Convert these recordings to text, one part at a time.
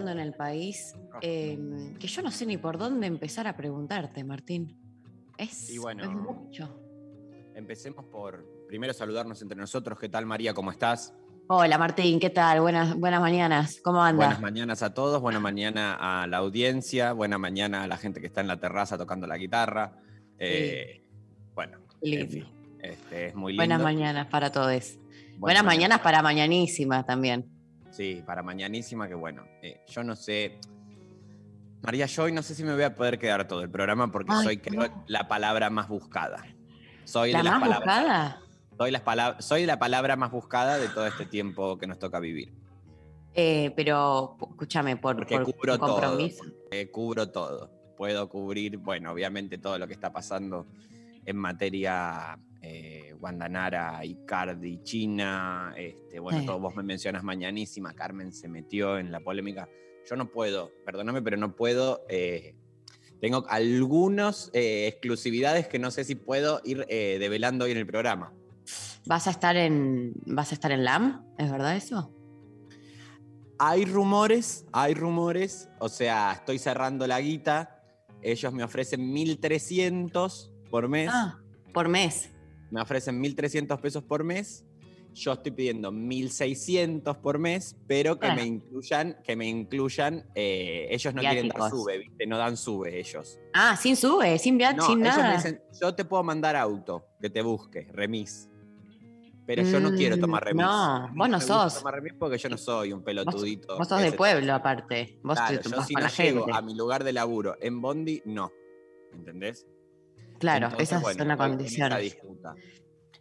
pasando en el país eh, que yo no sé ni por dónde empezar a preguntarte, Martín. Es, Y bueno. es mucho. Empecemos por primero saludarnos entre nosotros. ¿Qué tal, María? ¿Cómo estás? Hola Martín, ¿qué tal? Buenas, buenas mañanas. ¿Cómo andas? Buenas mañanas a todos, buena mañana a la audiencia, buena mañana a la gente que está en la terraza tocando la guitarra. Eh, Bueno, Lindo. en fin, este, es muy lindo. Buenas mañanas para todos. Buenas, Buenas mañanas para mañanísima también. Sí, para mañanísima, que bueno. eh, yo no sé. María, yo hoy no sé si me voy a poder quedar todo el programa porque Ay, soy, creo, no. la palabra más buscada. Soy ¿La de las más palabras- buscada? Soy, las palabras, soy la palabra más buscada de todo este tiempo que nos toca vivir. Eh, pero escúchame, por, Porque por cubro compromiso. todo. cubro todo. Puedo cubrir, bueno, obviamente todo lo que está pasando en materia eh, Guandanara, Icardi, China. Este, bueno, Sí. todo, vos me mencionas mañanísima, Carmen se metió en la polémica. Yo no puedo, perdóname, pero no puedo. eh, tengo algunas exclusividades que no sé si puedo ir eh, develando hoy en el programa. ¿Vas a estar en vas a estar en LAM? ¿Es verdad eso? Hay rumores, hay rumores, o sea, estoy cerrando la guita, ellos me ofrecen 1.300 por mes, Ah, por mes. Me ofrecen 1.300 pesos por mes, yo estoy pidiendo 1.600 por mes, pero que me incluyan, que me incluyan, eh, ellos no quieren dar Viáticos. sube, ¿viste? No dan sube ellos. Ah, sin sube, sin viat, No, sin ellos me nada. dicen, yo te puedo mandar auto, que te busque, remis. Pero yo no quiero Mm, tomar remis. no, vos no gusta sos. tomar remis porque yo no soy un pelotudito. Vos sos de pueblo, aparte. Vos Claro, te yo si no llego gente. a mi lugar de laburo en Bondi, no. ¿Entendés? Claro, Entonces, esa bueno, es una estoy en condición.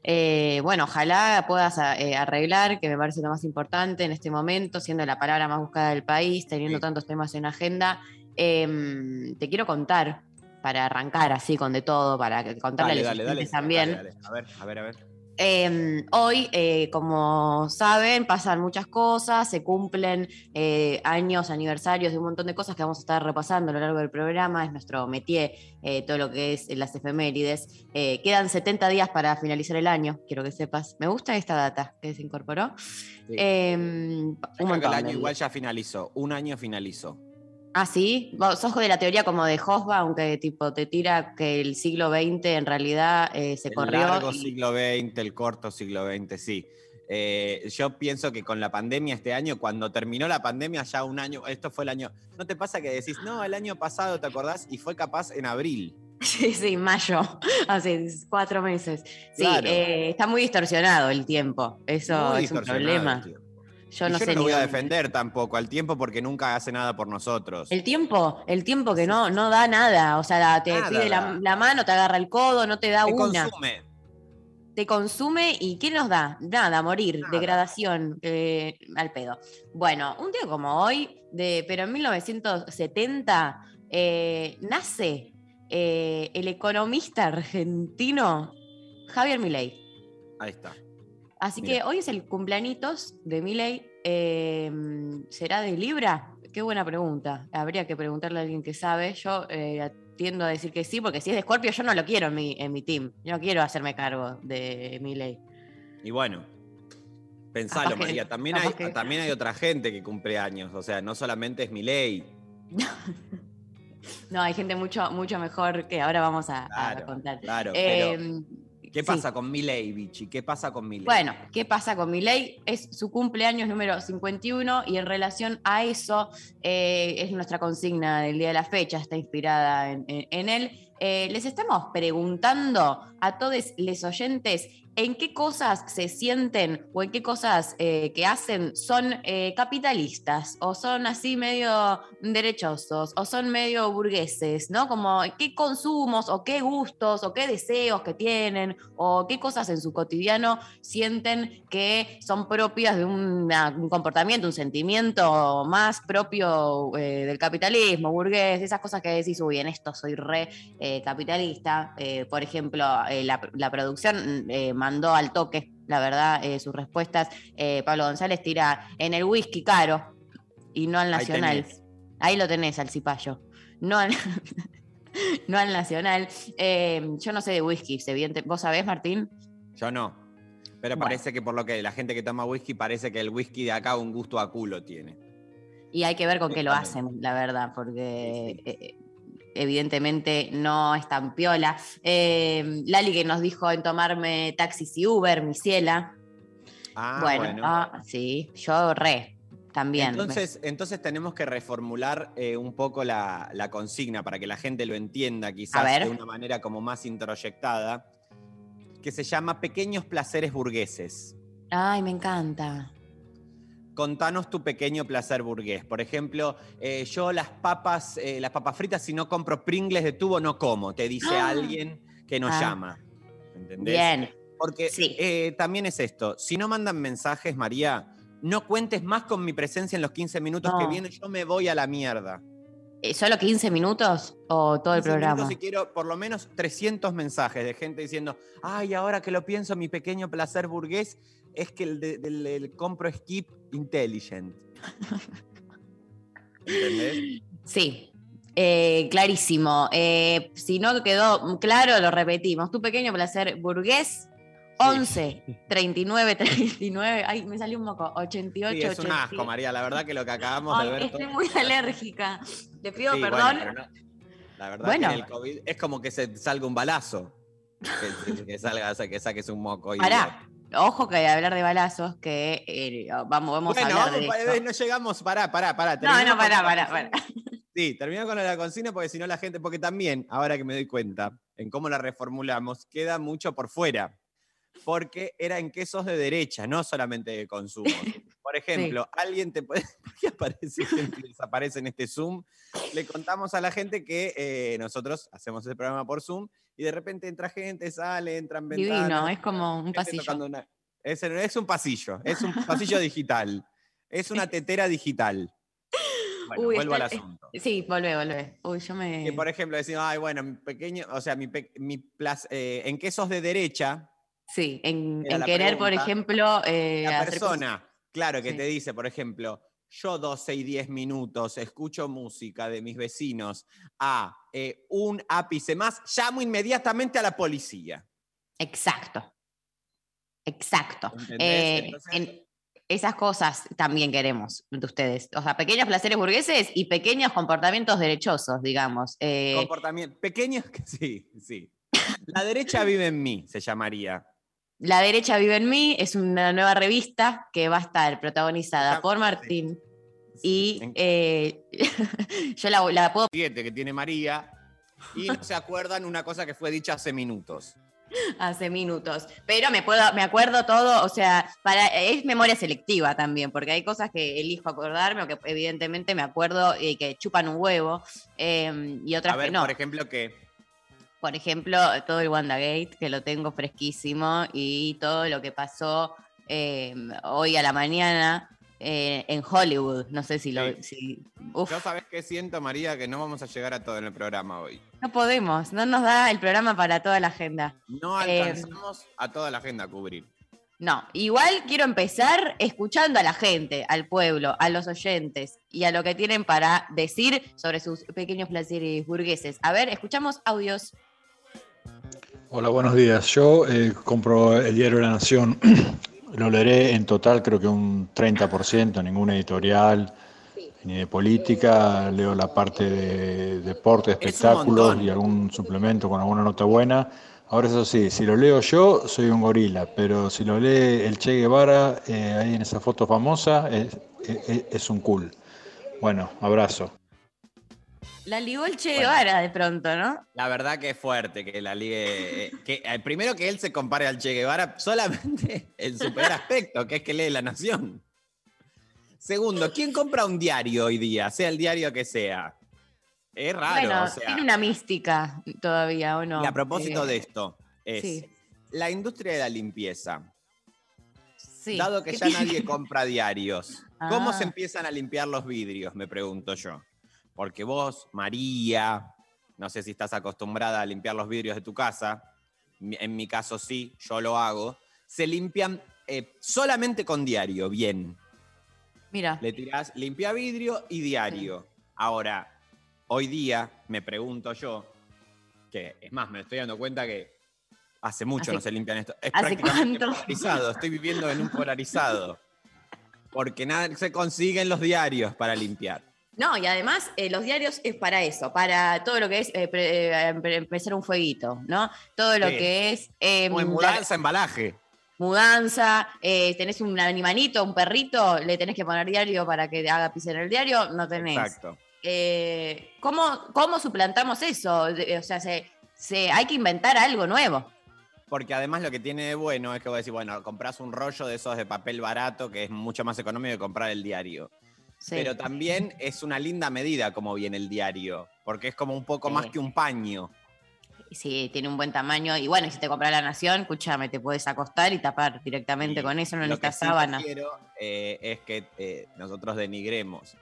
Eh, bueno, ojalá puedas eh, arreglar, que me parece lo más importante en este momento, siendo la palabra más buscada del país, teniendo Sí. tantos temas en agenda. Em, te quiero contar, para arrancar así con de todo, para contarle Dale, a los dale, dale, también. A ver, a ver, a ver. Eh, hoy, eh, como saben, pasan muchas cosas, se cumplen eh, años, aniversarios de un montón de cosas que vamos a estar repasando a lo largo del programa. Es nuestro métier, eh, todo lo que es las efemérides. Quedan 70 días para finalizar el año, quiero que sepas. Me gusta esta data que se incorporó. Sí. Yo un que el año igual ya finalizó. Un año finalizó. Ah, sí. Vos sos de la teoría como de Hosba, aunque tipo te tira que el siglo XX en realidad eh, se el corrió. largo y- siglo XX, el corto siglo XX, sí. Eh, yo pienso que con la pandemia este año, cuando terminó la pandemia, ya un año, esto fue el año. ¿No te pasa que decís, no, el año pasado, ¿te acordás? Y fue capaz en abril. Sí, sí, mayo, hace cuatro meses. Sí, Claro. eh, está muy distorsionado el tiempo. Eso Muy es un problema. Yo no yo sé no lo voy a dónde- defender tampoco al tiempo porque nunca hace nada por nosotros. El tiempo, el tiempo que no, no da nada. O sea, te Nada pide la, mano, te agarra el codo, no te da Te una. consume. Te consume y ¿qué nos da? Nada, morir, Nada. degradación, eh, al pedo. Bueno, un día como hoy, de, pero en 1970, eh, nace eh, el economista argentino Javier Milei. Ahí está. Así Mira. que hoy es el cumpleañitos de Milei. eh, ¿Será de Libra? Qué buena pregunta. Habría que preguntarle a alguien que sabe. Yo eh, tiendo a decir que sí, porque si es de Scorpio, yo no lo quiero en mi, en mi team. Yo no quiero hacerme cargo de Milei. Y bueno, pensalo, Capaz que- María. También hay, que- también hay otra gente que cumple años. O sea, no solamente es mi ley. No, hay gente mucho, mucho mejor que ahora vamos a, contar. Claro, Eh, pero ¿qué sí. pasa con mi ley, Vichy? ¿Qué pasa con mi ley? Bueno, ¿qué pasa con Milei? Es su cumpleaños número 51 y en relación a eso eh, es nuestra consigna del día de la fecha, está inspirada en, en- en él. eh, les estamos preguntando a todos los oyentes en qué cosas se sienten o en qué cosas eh, que hacen son eh, capitalistas o son así medio derechosos o son medio burgueses, ¿no? Como qué consumos o qué gustos o qué deseos que tienen o qué cosas en su cotidiano sienten que son propias de un comportamiento, un sentimiento más propio eh, del capitalismo, burgués, esas cosas que decís, uy, en esto soy re eh, capitalista. Por ejemplo, eh, la, la producción eh, mandó al toque, la verdad, eh, sus respuestas. Pablo González tira en el whisky caro y no al nacional. Ahí lo tenés, al cipayo. No al, no al nacional. Yo no sé de whisky, evidente. ¿Vos sabés, Martín? Yo no. Pero Bueno. parece que por lo que la gente que toma whisky, parece que el whisky de acá un gusto a culo tiene. Y hay que ver con qué lo hacen, la verdad, porque Sí, sí. Evidentemente no es tan piola. Eh, Lali que nos dijo en tomarme taxis y Uber, mi ciela. Ah, bueno, bueno. ah, sí, yo re, también. Entonces, entonces tenemos que reformular eh, un poco la, la consigna para que la gente lo entienda quizás de una manera como más introyectada, que se llama Pequeños Placeres Burgueses. Ay, me encanta. Contanos tu pequeño placer burgués. Por ejemplo, eh, yo las papas, eh, las papas fritas, si no compro Pringles de tubo, no como. Te dice Ah. alguien que nos Ah. llama. ¿Entendés? Bien. Porque Sí. eh, también es esto. Si no mandan mensajes, María, no cuentes más con mi presencia en los 15 minutos que vienen. Yo me voy a la mierda. ¿Solo 15 minutos o todo el 15 minutos programa? Y quiero por lo menos 300 mensajes de gente diciendo, ay, ahora que lo pienso, mi pequeño placer burgués es que el, de- del- el compro skip intelligent. ¿Entendés? Sí, eh, clarísimo. Eh, si no quedó claro, lo repetimos. Tu pequeño placer burgués, 11, 39, 39. Ay, me salió un moco. 88, Sí, es un 87. asco, María. La verdad que lo que acabamos Ay, de ver. estoy todo- muy alérgica. Te pido Sí, bueno, perdón. pero no- la verdad Bueno. que en el COVID es como que se salga un balazo. Que, que- que salga, que saques un moco. y- Pará. Ojo que de hablar de balazos, que eh, vamos, vamos Bueno, a hablar vamos, de pa- eso. no llegamos, pará, pará, pará. No, no, pará, pará, pará. Sí, termino con la consigna porque si no la gente, porque también, ahora que me doy cuenta en cómo la reformulamos, queda mucho por fuera. Porque era en quesos de derecha, no solamente de consumo. Por ejemplo, alguien te puede. ¿Por qué aparece gente desaparece en este Zoom? Le contamos a la gente que eh, nosotros hacemos el programa por Zoom y de repente entra gente, sale, entran ventanas. Divino, es como un pasillo. una- Es, es un pasillo, es un pasillo digital. Es una tetera digital. Bueno, Uy, vuelvo al asunto. Sí, volvé, volvé. Uy, yo me. Que por ejemplo decimos, ay, bueno, mi pequeño, o sea, mi, pe- mi eh, en quesos de derecha, Sí, en, en querer, por ejemplo. eh, la persona, claro, que Sí. te dice, por ejemplo, yo 12 y 10 minutos escucho música de mis vecinos a eh, un ápice más, llamo inmediatamente a la policía. Exacto. Exacto. Eh, Entonces- en- esas cosas también queremos de ustedes. O sea, pequeños placeres burgueses y pequeños comportamientos derechosos, digamos. Eh, Comportamiento, pequeños, que sí, sí. La derecha vive en mí, se llamaría. La derecha vive en mí es una nueva revista que va a estar protagonizada Ya- por. Martín Sí, y eh, yo la, la puedo siete que tiene María y no se acuerdan una cosa que fue dicha hace minutos. hace minutos. Pero me puedo, me acuerdo todo, o sea, para, es memoria selectiva también, porque hay cosas que elijo acordarme o que evidentemente me acuerdo y que chupan un huevo, eh, y otras A ver, que no. por ejemplo, que Por ejemplo, todo el WandaGate, que lo tengo fresquísimo, y todo lo que pasó eh, hoy a la mañana eh, en Hollywood. No sé si lo. Sí. si- uf, yo sabes qué siento, María, que no vamos a llegar a todo en el programa hoy. no podemos, no nos da el programa para toda la agenda. No Eh, alcanzamos a toda la agenda a cubrir. No, igual quiero empezar escuchando a la gente, al pueblo, a los oyentes y a lo que tienen para decir sobre sus pequeños placeres burgueses. A ver, escuchamos audios. Hola, buenos días. Yo eh, compro el diario La Nación. Lo leeré en total, creo que un 30%, ninguna editorial ni de política. Leo la parte de deporte, espectáculos y algún suplemento con alguna nota buena. Ahora, eso sí, si lo leo yo, soy un gorila, pero si lo lee el Che Guevara, eh, ahí en esa foto famosa, es, es- es un cool. Bueno, abrazo. La ligó el Che Bueno. Guevara de pronto, ¿no? La verdad que es fuerte que la ligue. eh, Que, eh, primero que él se compare al Che Guevara solamente en su peor aspecto, que es que lee La Nación. Segundo, ¿quién compra un diario hoy día? Sea el diario que sea. Es raro. bueno, o sea, tiene una mística todavía, ¿o no? y a propósito Eh, de esto, es sí. la industria de la limpieza. sí. Dado que ¿Qué ya nadie compra diarios, ¿cómo Ah. se empiezan a limpiar los vidrios? Me pregunto yo. Porque vos, María, no sé si estás acostumbrada a limpiar los vidrios de tu casa, en mi caso sí, yo lo hago, se limpian eh, solamente con diario, bien. Mira, Le tirás limpia vidrio y diario. Ahora, hoy día, me pregunto yo, que es más, me estoy dando cuenta que hace mucho ¿Hace- no se limpian esto. Es hace prácticamente cuánto? polarizado, estoy viviendo en un polarizado. Porque nada se consiguen los diarios para limpiar. No, y además eh, los diarios es para eso, para todo lo que es eh, pre- eh, empezar un fueguito, ¿no? Todo lo Sí. que es eh, Como en mudanza, embalaje. mudanza, tenés un animalito, un perrito, le tenés que poner diario para que haga pis en el diario, no tenés. Exacto. ¿cómo, ¿Cómo suplantamos eso? O sea, se, se- hay que inventar algo nuevo. Porque además lo que tiene de bueno es que vos decís, bueno, compras un rollo de esos de papel barato que es mucho más económico que comprar el diario. Sí. Pero también es una linda medida como viene el diario, porque es como un poco Sí. más que un paño. Sí, tiene un buen tamaño. Y bueno, si te compras la nación, escúchame, te puedes acostar y tapar directamente Y con eso, no lo que necesitas sí no sábana. quiero eh, es que eh, nosotros denigremos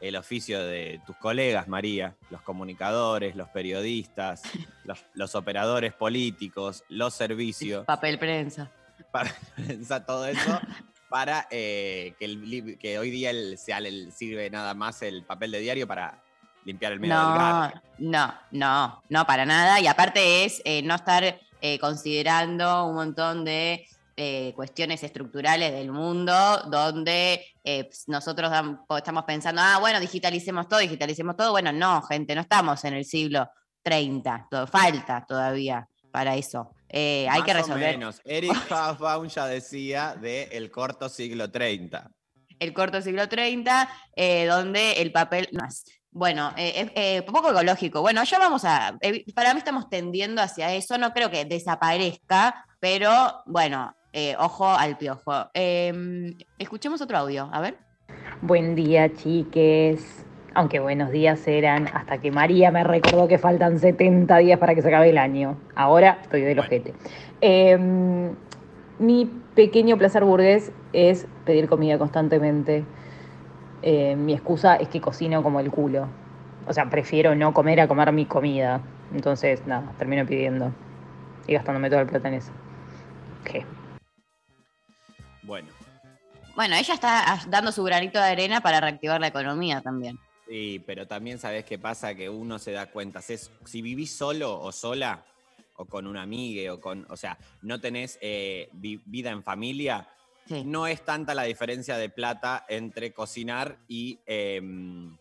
el oficio de tus colegas, María, los comunicadores, los periodistas, los, los operadores políticos, los servicios, Papel prensa. para pensar todo eso, para eh, que, el que hoy día el, sea el- sirve nada más el papel de diario para limpiar el medio del No, garro. no, no, no, para nada. Y aparte es eh, no estar eh, considerando un montón de eh, cuestiones estructurales del mundo donde eh, ps- nosotros estamos pensando, ah, bueno, digitalicemos todo, digitalicemos todo. Bueno, no, gente, no estamos en el siglo 30, todo, falta todavía para eso. Eh, hay Más que o resolver menos. Eric Hobsbawm ya decía de el corto siglo 30. el corto siglo 30, eh, donde el papel no es. Bueno, eh, es eh, poco ecológico. Bueno, ya vamos a. eh, para mí estamos tendiendo hacia eso. No creo que desaparezca, pero bueno, eh, ojo al piojo. Eh, escuchemos otro audio, a ver. Buen día, chiques. Aunque buenos días eran hasta que María me recordó que faltan 70 días para que se acabe el año. Ahora estoy del ojete. Eh, mi pequeño placer burgués es pedir comida constantemente. Eh, mi excusa es que cocino como el culo. O sea, prefiero no comer a comer mi comida. Entonces, nada, termino pidiendo y gastándome toda el plata en eso. ¿Qué? Bueno, Bueno, ella está dando su granito de arena para reactivar la economía también. Sí, pero también sabes qué pasa, que uno se da cuenta. Si, es- si vivís solo o sola, o con un amigue, o con, o sea, no tenés eh, vi- vida en familia, Sí. no es tanta la diferencia de plata entre cocinar y, em,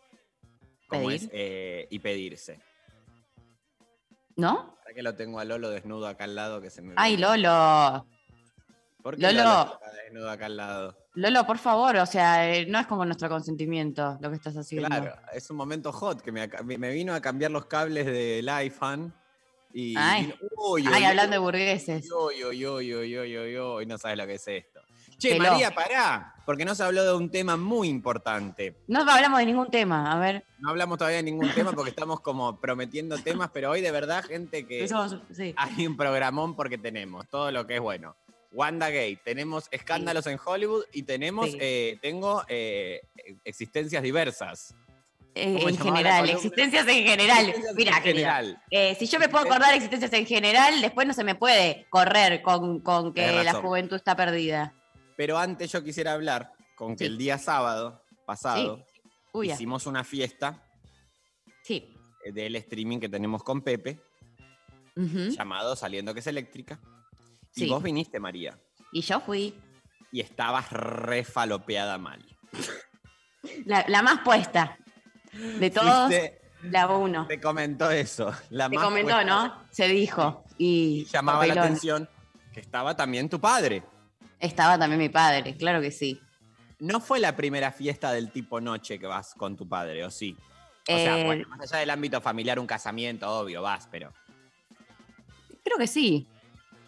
¿cómo Pedir. es? Eh, y pedirse. ¿No? Ahora que lo tengo a Lolo desnudo acá al lado que se me Ay, viene. Lolo. ¿Por qué Lolo. Lolo está desnudo acá al lado? Lolo, por favor, o sea, eh, no es como nuestro consentimiento lo que estás haciendo. Claro, es un momento hot que me, vino a cambiar los cables del iPhone y Ay. vino- uy, Ay, uy, hablando de uy, burgueses. uy, uy, uy, uy, uy, uy, uy, no sabes lo que es esto. Che, Peló. María, pará, porque no se habló de un tema muy importante. No hablamos de ningún tema, a ver. No hablamos todavía de ningún tema porque estamos como prometiendo temas, pero hoy de verdad, gente, que Somos- sí. hay un programón porque tenemos todo lo que es bueno. WandaGate, tenemos escándalos en Hollywood y tenemos, Sí. eh, tengo eh, existencias diversas. Eh, ¿Cómo en general, existencias en general. Existencias Mira, en general. eh, si yo me puedo acordar de existencias en general, después no se me puede correr con, con que la juventud está perdida. Pero antes yo quisiera hablar con que Sí. el día sábado pasado Uy, hicimos una fiesta sí. del streaming que tenemos con Pepe, llamado Saliendo que es eléctrica. Sí. Y vos viniste, María, Y yo fui y estabas re falopeada mal. la, la más puesta de todos, Fuiste- la uno. te comentó eso. La Te más comentó, puesta. ¿no? Se dijo. Y Y llamaba la atención que estaba también tu padre. Estaba también mi padre, claro que sí. No fue la primera fiesta del tipo noche que vas con tu padre, ¿o sí? O sea, Eh, bueno, más allá del ámbito familiar, un casamiento, obvio, vas, pero. Creo que sí.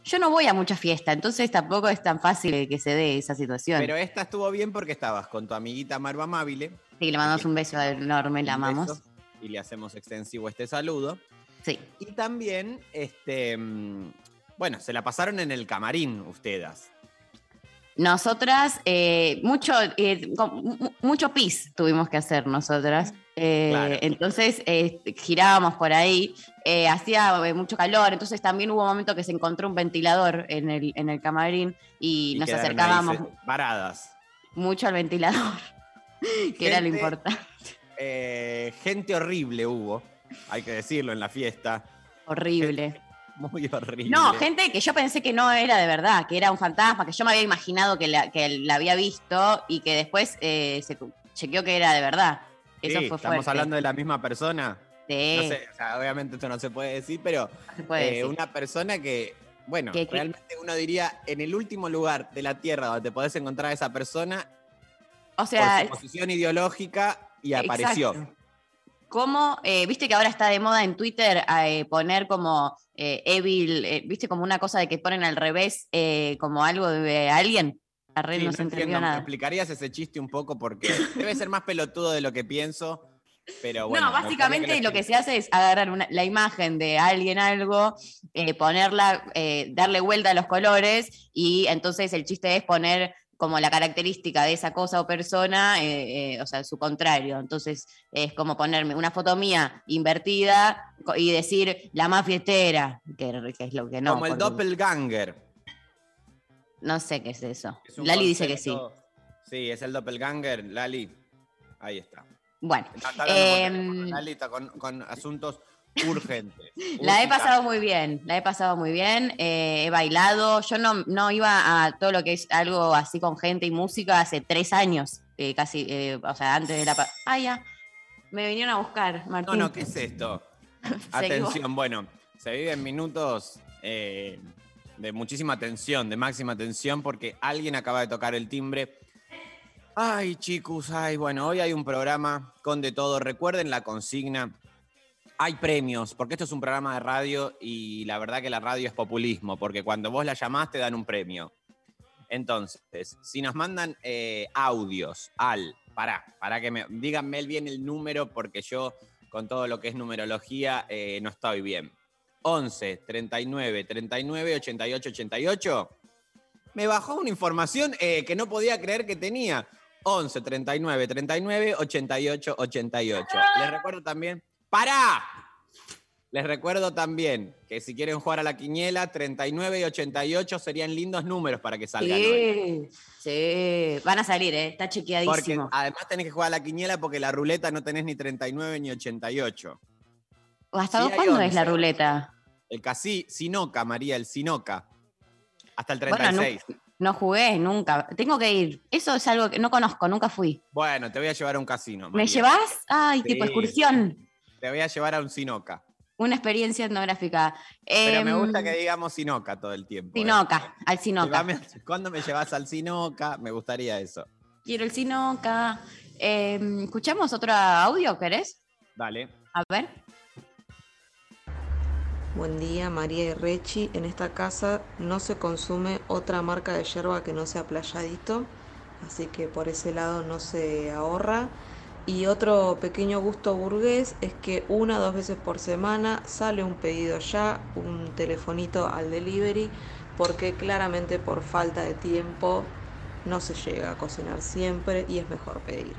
Yo no voy a mucha fiesta, entonces tampoco es tan fácil que se dé esa situación. Pero esta estuvo bien porque estabas con tu amiguita Marva Amabile. sí, le mandamos un beso enorme, la amamos. beso, Y le hacemos extensivo este saludo. Sí. Y también, este. mm, Bueno, se la pasaron en el camarín ustedes. Nosotras, eh, mucho, eh, mucho pis tuvimos que hacer nosotras. Eh, Claro. Entonces eh, girábamos por ahí, eh, hacía eh, mucho calor, entonces también hubo un momento que se encontró un ventilador en el, en el camarín y, Y nos ahí acercábamos varadas. mucho al ventilador, que era lo importante. Gente horrible hubo, hay que decirlo en la fiesta. Horrible. Muy horrible. No, gente que yo pensé que no era de verdad, que era un fantasma, que yo me había imaginado que la, que la había visto y que después se chequeó que era de verdad. Eso Sí, fue Estamos hablando de la misma persona. Sí, No sé, o sea, obviamente esto no se puede decir, pero no se puede eh, decir. una persona que, bueno, realmente uno diría, en el último lugar de la Tierra donde te podés encontrar a esa persona, O sea, por su posición ideológica, y apareció. Exacto. ¿Cómo, eh, viste que ahora está de moda en Twitter eh, poner como eh, Evil, eh, viste como una cosa de que ponen al revés como algo de alguien? Arre, Sí, no no se entendió entiendo, ¿me explicarías ese chiste un poco? Porque debe ser más pelotudo de lo que pienso, pero bueno. no, básicamente lo que se hace es agarrar una- la imagen de alguien, algo, eh, ponerla, eh, darle vuelta a los colores y entonces el chiste es poner como la característica de esa cosa o persona, eh, o sea, su contrario. Entonces es como ponerme una foto mía invertida y decir la más fiestera, que, que es lo que no. Como el doppelganger. No sé qué es eso. Es Lali dice que sí. Sí, es el doppelganger, Lali. Ahí está. Bueno, No, está por Em, Lali está con, con asuntos urgentes. La he pasado muy bien, la he pasado muy bien, eh, he bailado, yo no, no iba a todo lo que es algo así con gente y música hace tres años, eh, casi, eh, o sea, antes de la... Ah, ya, me vinieron a buscar, No, Martín. no, ¿qué es esto? Atención, bueno, se viven minutos de muchísima tensión, de máxima tensión, porque alguien acaba de tocar el timbre. Ay, chicos, ay, bueno, hoy hay un programa con de todo. Recuerden la consigna. Hay premios, porque esto es un programa de radio y la verdad que la radio es populismo, porque cuando vos la llamás te dan un premio. Entonces, si nos mandan eh, audios al, pará, para que me, díganme bien el número, porque yo con todo lo que es numerología eh, no estoy bien. 11 39 39 88 88. Me bajó una información eh, que no podía creer que tenía. 11 39 39 88 88. Les recuerdo también. ¡Para! Les recuerdo también que si quieren jugar a la quiniela, 39 y 88 serían lindos números para que salgan hoy. Sí, sí, van a salir, eh, está Porque chequeadísimo. además tenés que jugar a la quiniela porque la ruleta no tenés ni 39 ni 88. ¿Hasta sí cuándo es la 11. ruleta? El casi Sinoca, María, el Sinoca. Hasta el Bueno, 36. no, no jugué nunca, tengo que ir, eso es algo que no conozco, nunca fui. Bueno, te voy a llevar a un casino. ¿Me llevas? Ay, tipo excursión. Te voy a llevar a un Sinoca. Una experiencia etnográfica. Pero me Em, gusta que digamos Sinoca todo el tiempo. ¿eh? Sinoca, al Sinoca. ¿Cuándo me llevas al Sinoca? Me gustaría eso. Quiero el Sinoca. Em, ¿Escuchamos otro audio, querés? Dale. A ver. Buen día, María y Rechi. En esta casa no se consume otra marca de yerba que no sea playadito, así que por ese lado no se ahorra. Y otro pequeño gusto burgués es que una o dos veces por semana sale un pedido ya, un telefonito al delivery, porque claramente por falta de tiempo no se llega a cocinar siempre y es mejor pedir.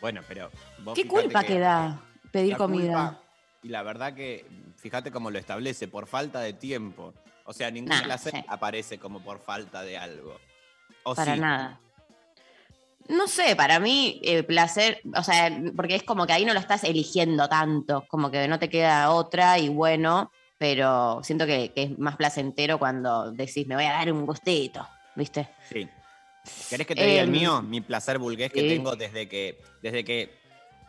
Bueno, pero. vos ¿Qué culpa que, da pedir comida? culpa- y la verdad que, fíjate cómo lo establece, por falta de tiempo. O sea, ningún Nah, sí. aparece como por falta de algo. O Para sí. nada. No sé, para mí, eh, placer, o sea, porque es como que ahí no lo estás eligiendo tanto, como que no te queda otra y bueno, pero siento que, que es más placentero cuando decís, me voy a dar un gustito, ¿viste? Sí. ¿Querés que te diga el Em, mío? Mi placer burgués que tengo desde que, desde que,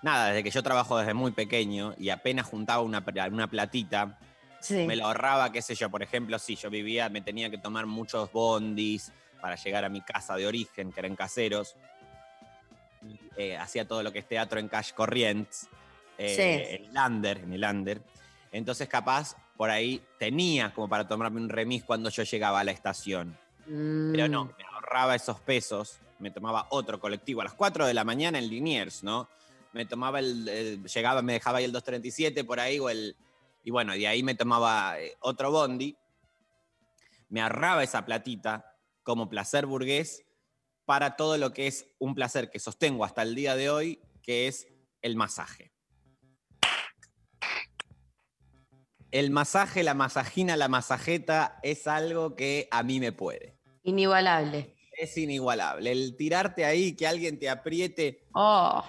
nada, desde que yo trabajo desde muy pequeño y apenas juntaba una, una platita, Sí. me lo ahorraba, qué sé yo, por ejemplo, si yo vivía, me tenía que tomar muchos bondis para llegar a mi casa de origen, que eran caseros. eh, hacía todo lo que es teatro en Cash Corrientes, eh, Sí. en el under, en el under. Entonces, capaz, por ahí tenía como para tomarme un remis cuando yo llegaba a la estación. Pero no, Mm. me ahorraba esos pesos, me tomaba otro colectivo a las 4 de la mañana en Liniers, ¿no? Me tomaba el, el- llegaba, me dejaba ahí el 237 por ahí, o el, y bueno, de ahí me tomaba eh, otro bondi, me ahorraba esa platita como placer burgués para todo lo que es un placer que sostengo hasta el día de hoy, que es el masaje. El masaje, la masajina, la masajeta es algo que a mí me puede. Inigualable. Es inigualable. El tirarte ahí, que alguien te apriete. Oh,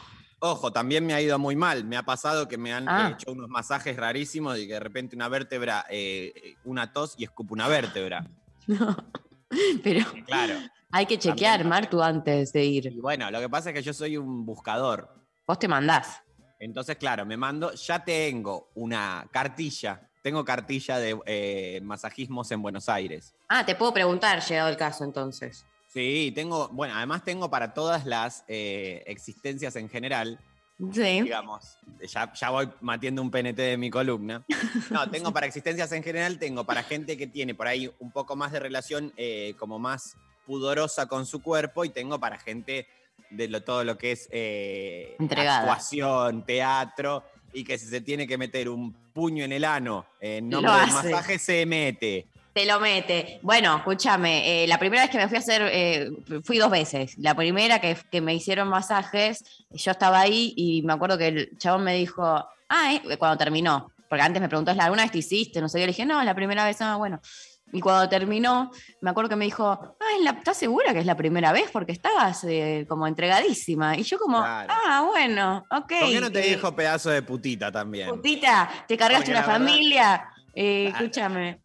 Ojo, también me ha ido muy mal. Me ha pasado que me han Ah. hecho unos masajes rarísimos y que de repente una vértebra, eh, una tos y escupo una vértebra. no. Pero Claro. hay que chequear, También. Martu, antes de ir. Y bueno, lo que pasa es que yo soy un buscador. Vos te mandás. Entonces, claro, me mando, ya tengo una cartilla. Tengo cartilla de eh, masajismos en Buenos Aires. Ah, te puedo preguntar, llegado el caso, entonces. Sí, tengo, bueno, además tengo para todas las eh, existencias en general. Sí. digamos, ya, ya voy matiendo un PNT de mi columna. No, tengo para existencias en general, tengo para gente que tiene por ahí un poco más de relación eh, como más pudorosa con su cuerpo y tengo para gente de lo, todo lo que es eh, actuación, teatro y que si se tiene que meter un puño en el ano nombre del hace. masaje se mete. Te lo mete. Bueno, escúchame, eh, la primera vez que me fui a hacer, eh, fui dos veces. La primera que, que me hicieron masajes, yo estaba ahí y me acuerdo que el chabón me dijo, ah, eh", cuando terminó, porque antes me preguntó, ¿es la alguna vez te hiciste? No sé, yo le dije, no, es la primera vez, ah, bueno. Y cuando terminó, me acuerdo que me dijo, ah, ¿es la- ¿estás segura que es la primera vez? Porque estabas eh, como entregadísima. Y yo como, Claro. ah, bueno, ok. ¿Por qué no te eh, dijo pedazo de putita también? Putita, te cargaste una familia. Eh, Claro. escúchame,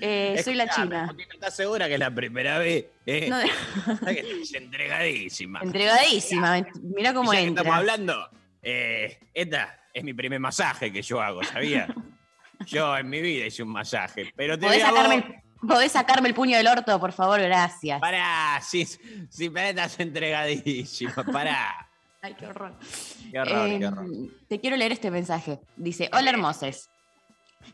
eh, soy la china. ¿Estás segura que es la primera vez? Eh, No, entregadísima. entregadísima, mirá cómo ya que estamos hablando, eh, esta es mi primer masaje que yo hago, ¿sabía? yo en mi vida hice un masaje, pero te ¿Podés sacarme, el- podés sacarme el puño del orto, por favor? Gracias. pará, si, si pará, estás entregadísima, pará. Ay, qué horror. Qué horror, qué horror. Te quiero leer este mensaje. Dice, hola hermoses.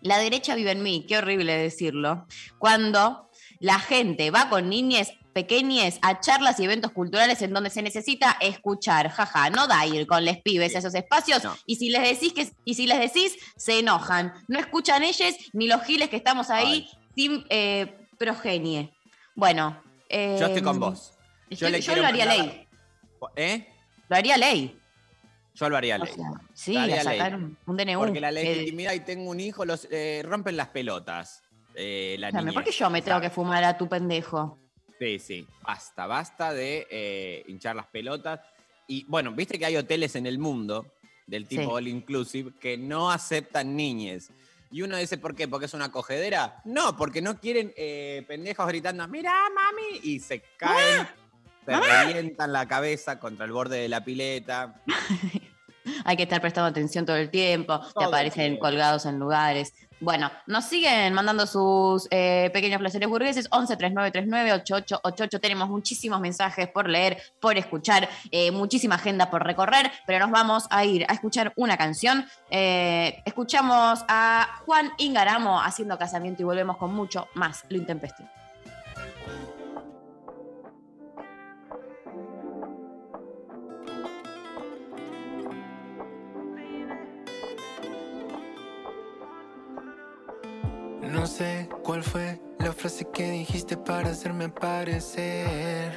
La derecha vive en mí, qué horrible decirlo. Cuando la gente va con niñes pequeñes a charlas y eventos culturales en donde se necesita escuchar, jaja, no da ir con les pibes a esos espacios No. y si les decís que y si les decís se enojan, no escuchan ellos ni los giles que estamos ahí sin eh, progenie. Bueno, Yo estoy con em, vos. le yo quiero lo haría mandar- ley, ¿Eh? lo haría ley. Yo lo haría O ley. sea, sí, a sacar ley. un, DNU. Porque la Eh, legitimidad y tengo un hijo, los eh, rompen las pelotas. Eh, la ¿Por niñez, qué yo me tengo que fumar a tu pendejo? Sí, sí, basta, basta de eh, hinchar las pelotas. Y bueno, viste que hay hoteles en el mundo del tipo Sí. all inclusive que no aceptan niñes. Y uno dice, ¿por qué? ¿Porque es una cogedera? No, porque no quieren eh, pendejos gritando, mira, mami, y se caen, se revientan la cabeza contra el borde de la pileta. Hay que estar prestando atención todo el tiempo, te Todo aparecen tiempo. colgados en lugares. Bueno, nos siguen mandando sus eh, pequeños placeres burgueses, 11 3939 8888. Tenemos muchísimos mensajes por leer, por escuchar, eh, muchísima agenda por recorrer, pero nos vamos a ir a escuchar una canción. Eh, escuchamos a Juan Ingaramo haciendo casamiento y volvemos con mucho más lo intempestivo. No sé cuál fue la frase que dijiste para hacerme parecer.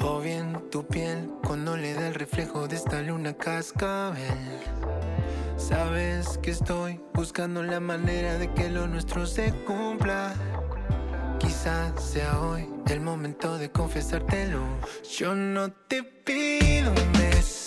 O bien tu piel cuando le da el reflejo de esta luna cascabel. Sabes que estoy buscando la manera de que lo nuestro se cumpla. Quizás sea hoy el momento de confesártelo. Yo no te pido un beso,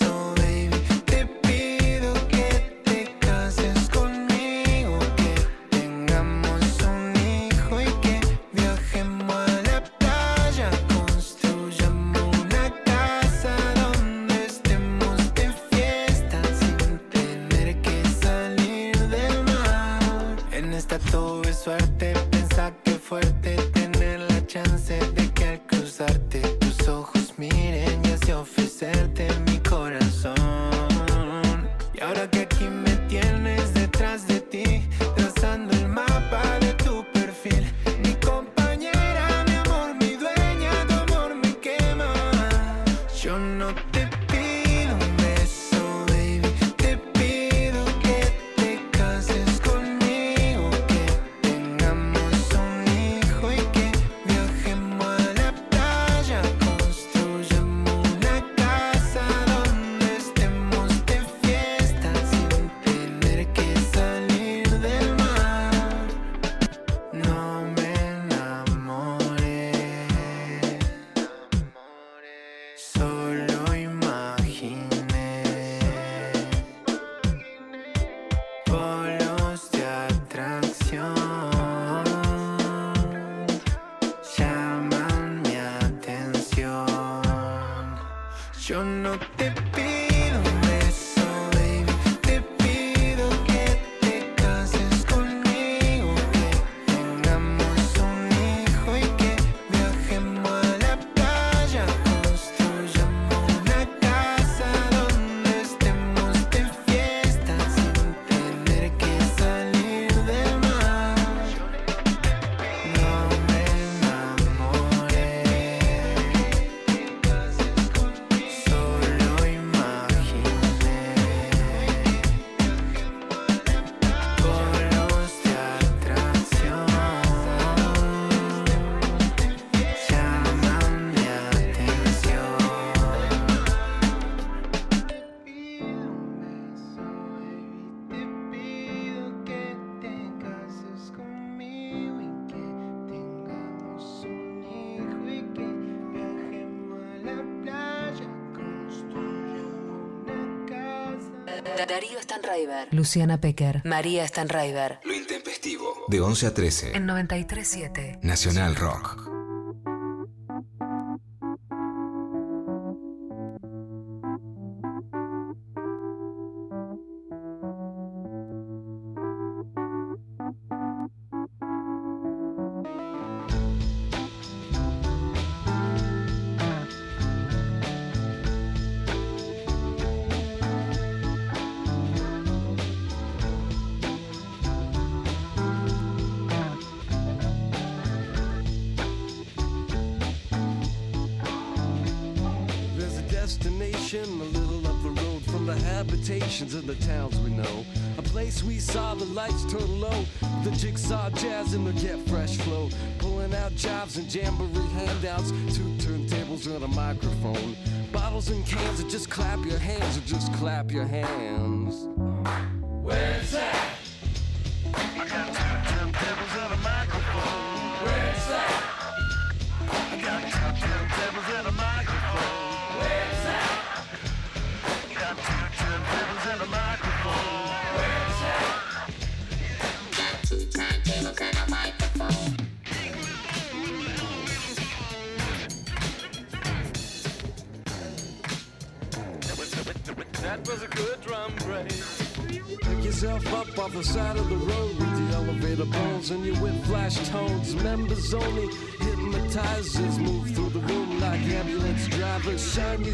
Stanraiver, Luciana Pecker, María Stanraiver. Lo intempestivo. De 11 a 13. En 93.7. Nacional Rock.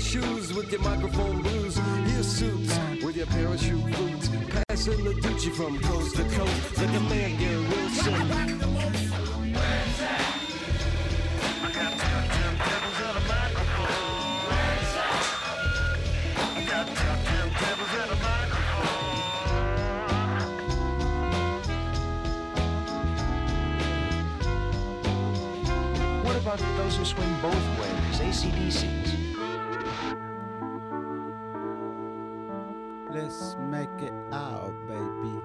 shoes with your microphone blues, your suits with your parachute boots, passing the Gucci from coast to coast like a man get Wilson. About those who swing both ways, ACDCs. Let's make it out, baby.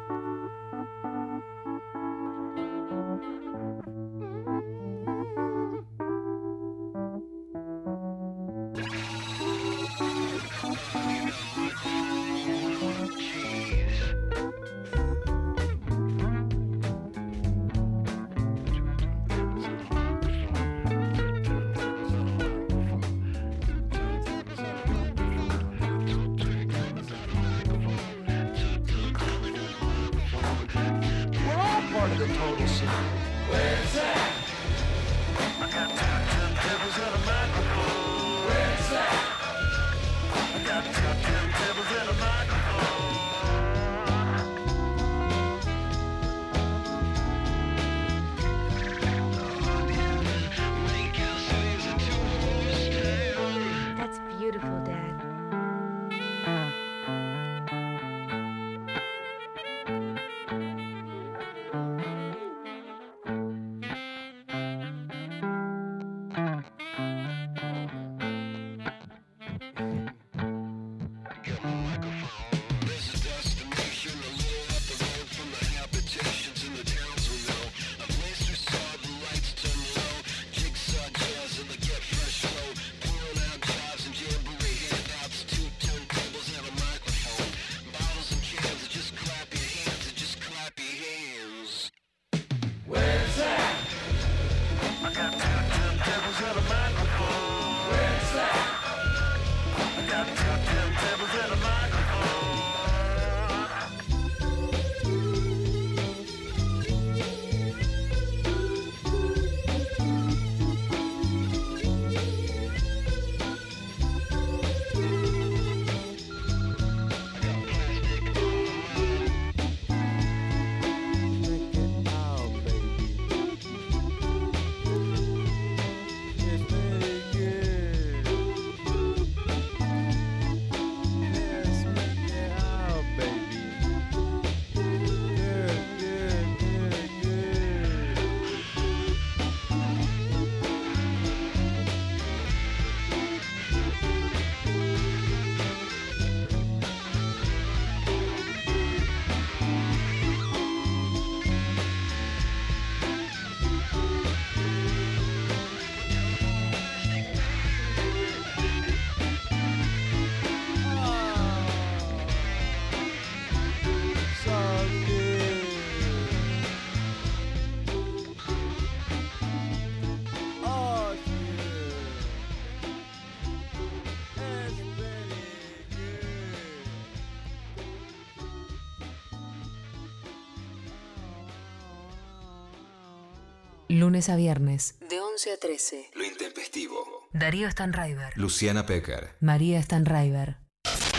Lunes a viernes. De 11 a 13. Lo intempestivo. Darío Stanraiver. Luciana Pecker. María Stanraiver.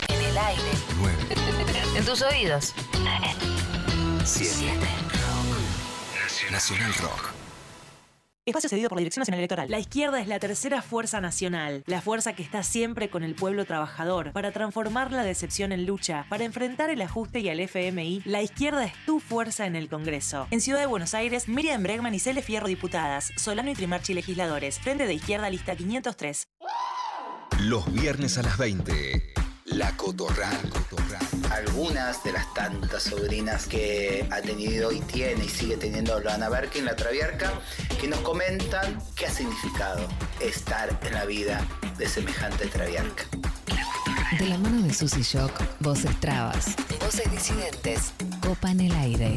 En el aire. 9. En tus oídos. 7. Nacional Rock. Espacio cedido por la Dirección Nacional Electoral. La izquierda es la tercera fuerza nacional, la fuerza que está siempre con el pueblo trabajador, para transformar la decepción en lucha, para enfrentar el ajuste y al FMI. La izquierda es tu fuerza en el Congreso. En Ciudad de Buenos Aires, Miriam Bregman y Cele Fierro diputadas, Solano y Trimarchi legisladores, Frente de Izquierda lista 503. Los viernes a las 20. La Cotorral. Algunas de las tantas sobrinas que ha tenido y tiene y sigue teniendo Lana Berkin, la Traviarca, que nos comentan qué ha significado estar en la vida de semejante Traviarca. De la mano de Susy Shock, voces trabas, voces disidentes, copan el aire.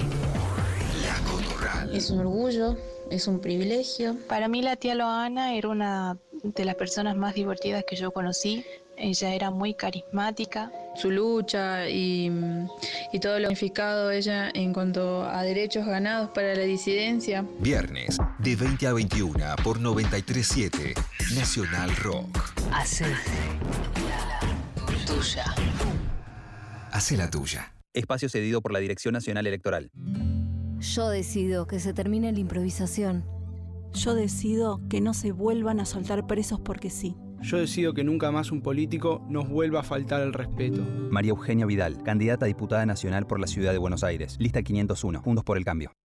La Cotorral. Es un orgullo, es un privilegio. Para mí la tía Loana era una de las personas más divertidas que yo conocí. Ella era muy carismática. Su lucha y, y todo lo significado ella en cuanto a derechos ganados para la disidencia. Viernes, de 20 a 21 por 937 Nacional Rock. Hace tuya. Hace la tuya. Espacio cedido por la Dirección Nacional Electoral. Yo decido que se termine la improvisación. Yo decido que no se vuelvan a soltar presos porque sí. Yo decido que nunca más un político nos vuelva a faltar el respeto. María Eugenia Vidal, candidata a diputada nacional por la Ciudad de Buenos Aires. Lista 501. Juntos por el cambio.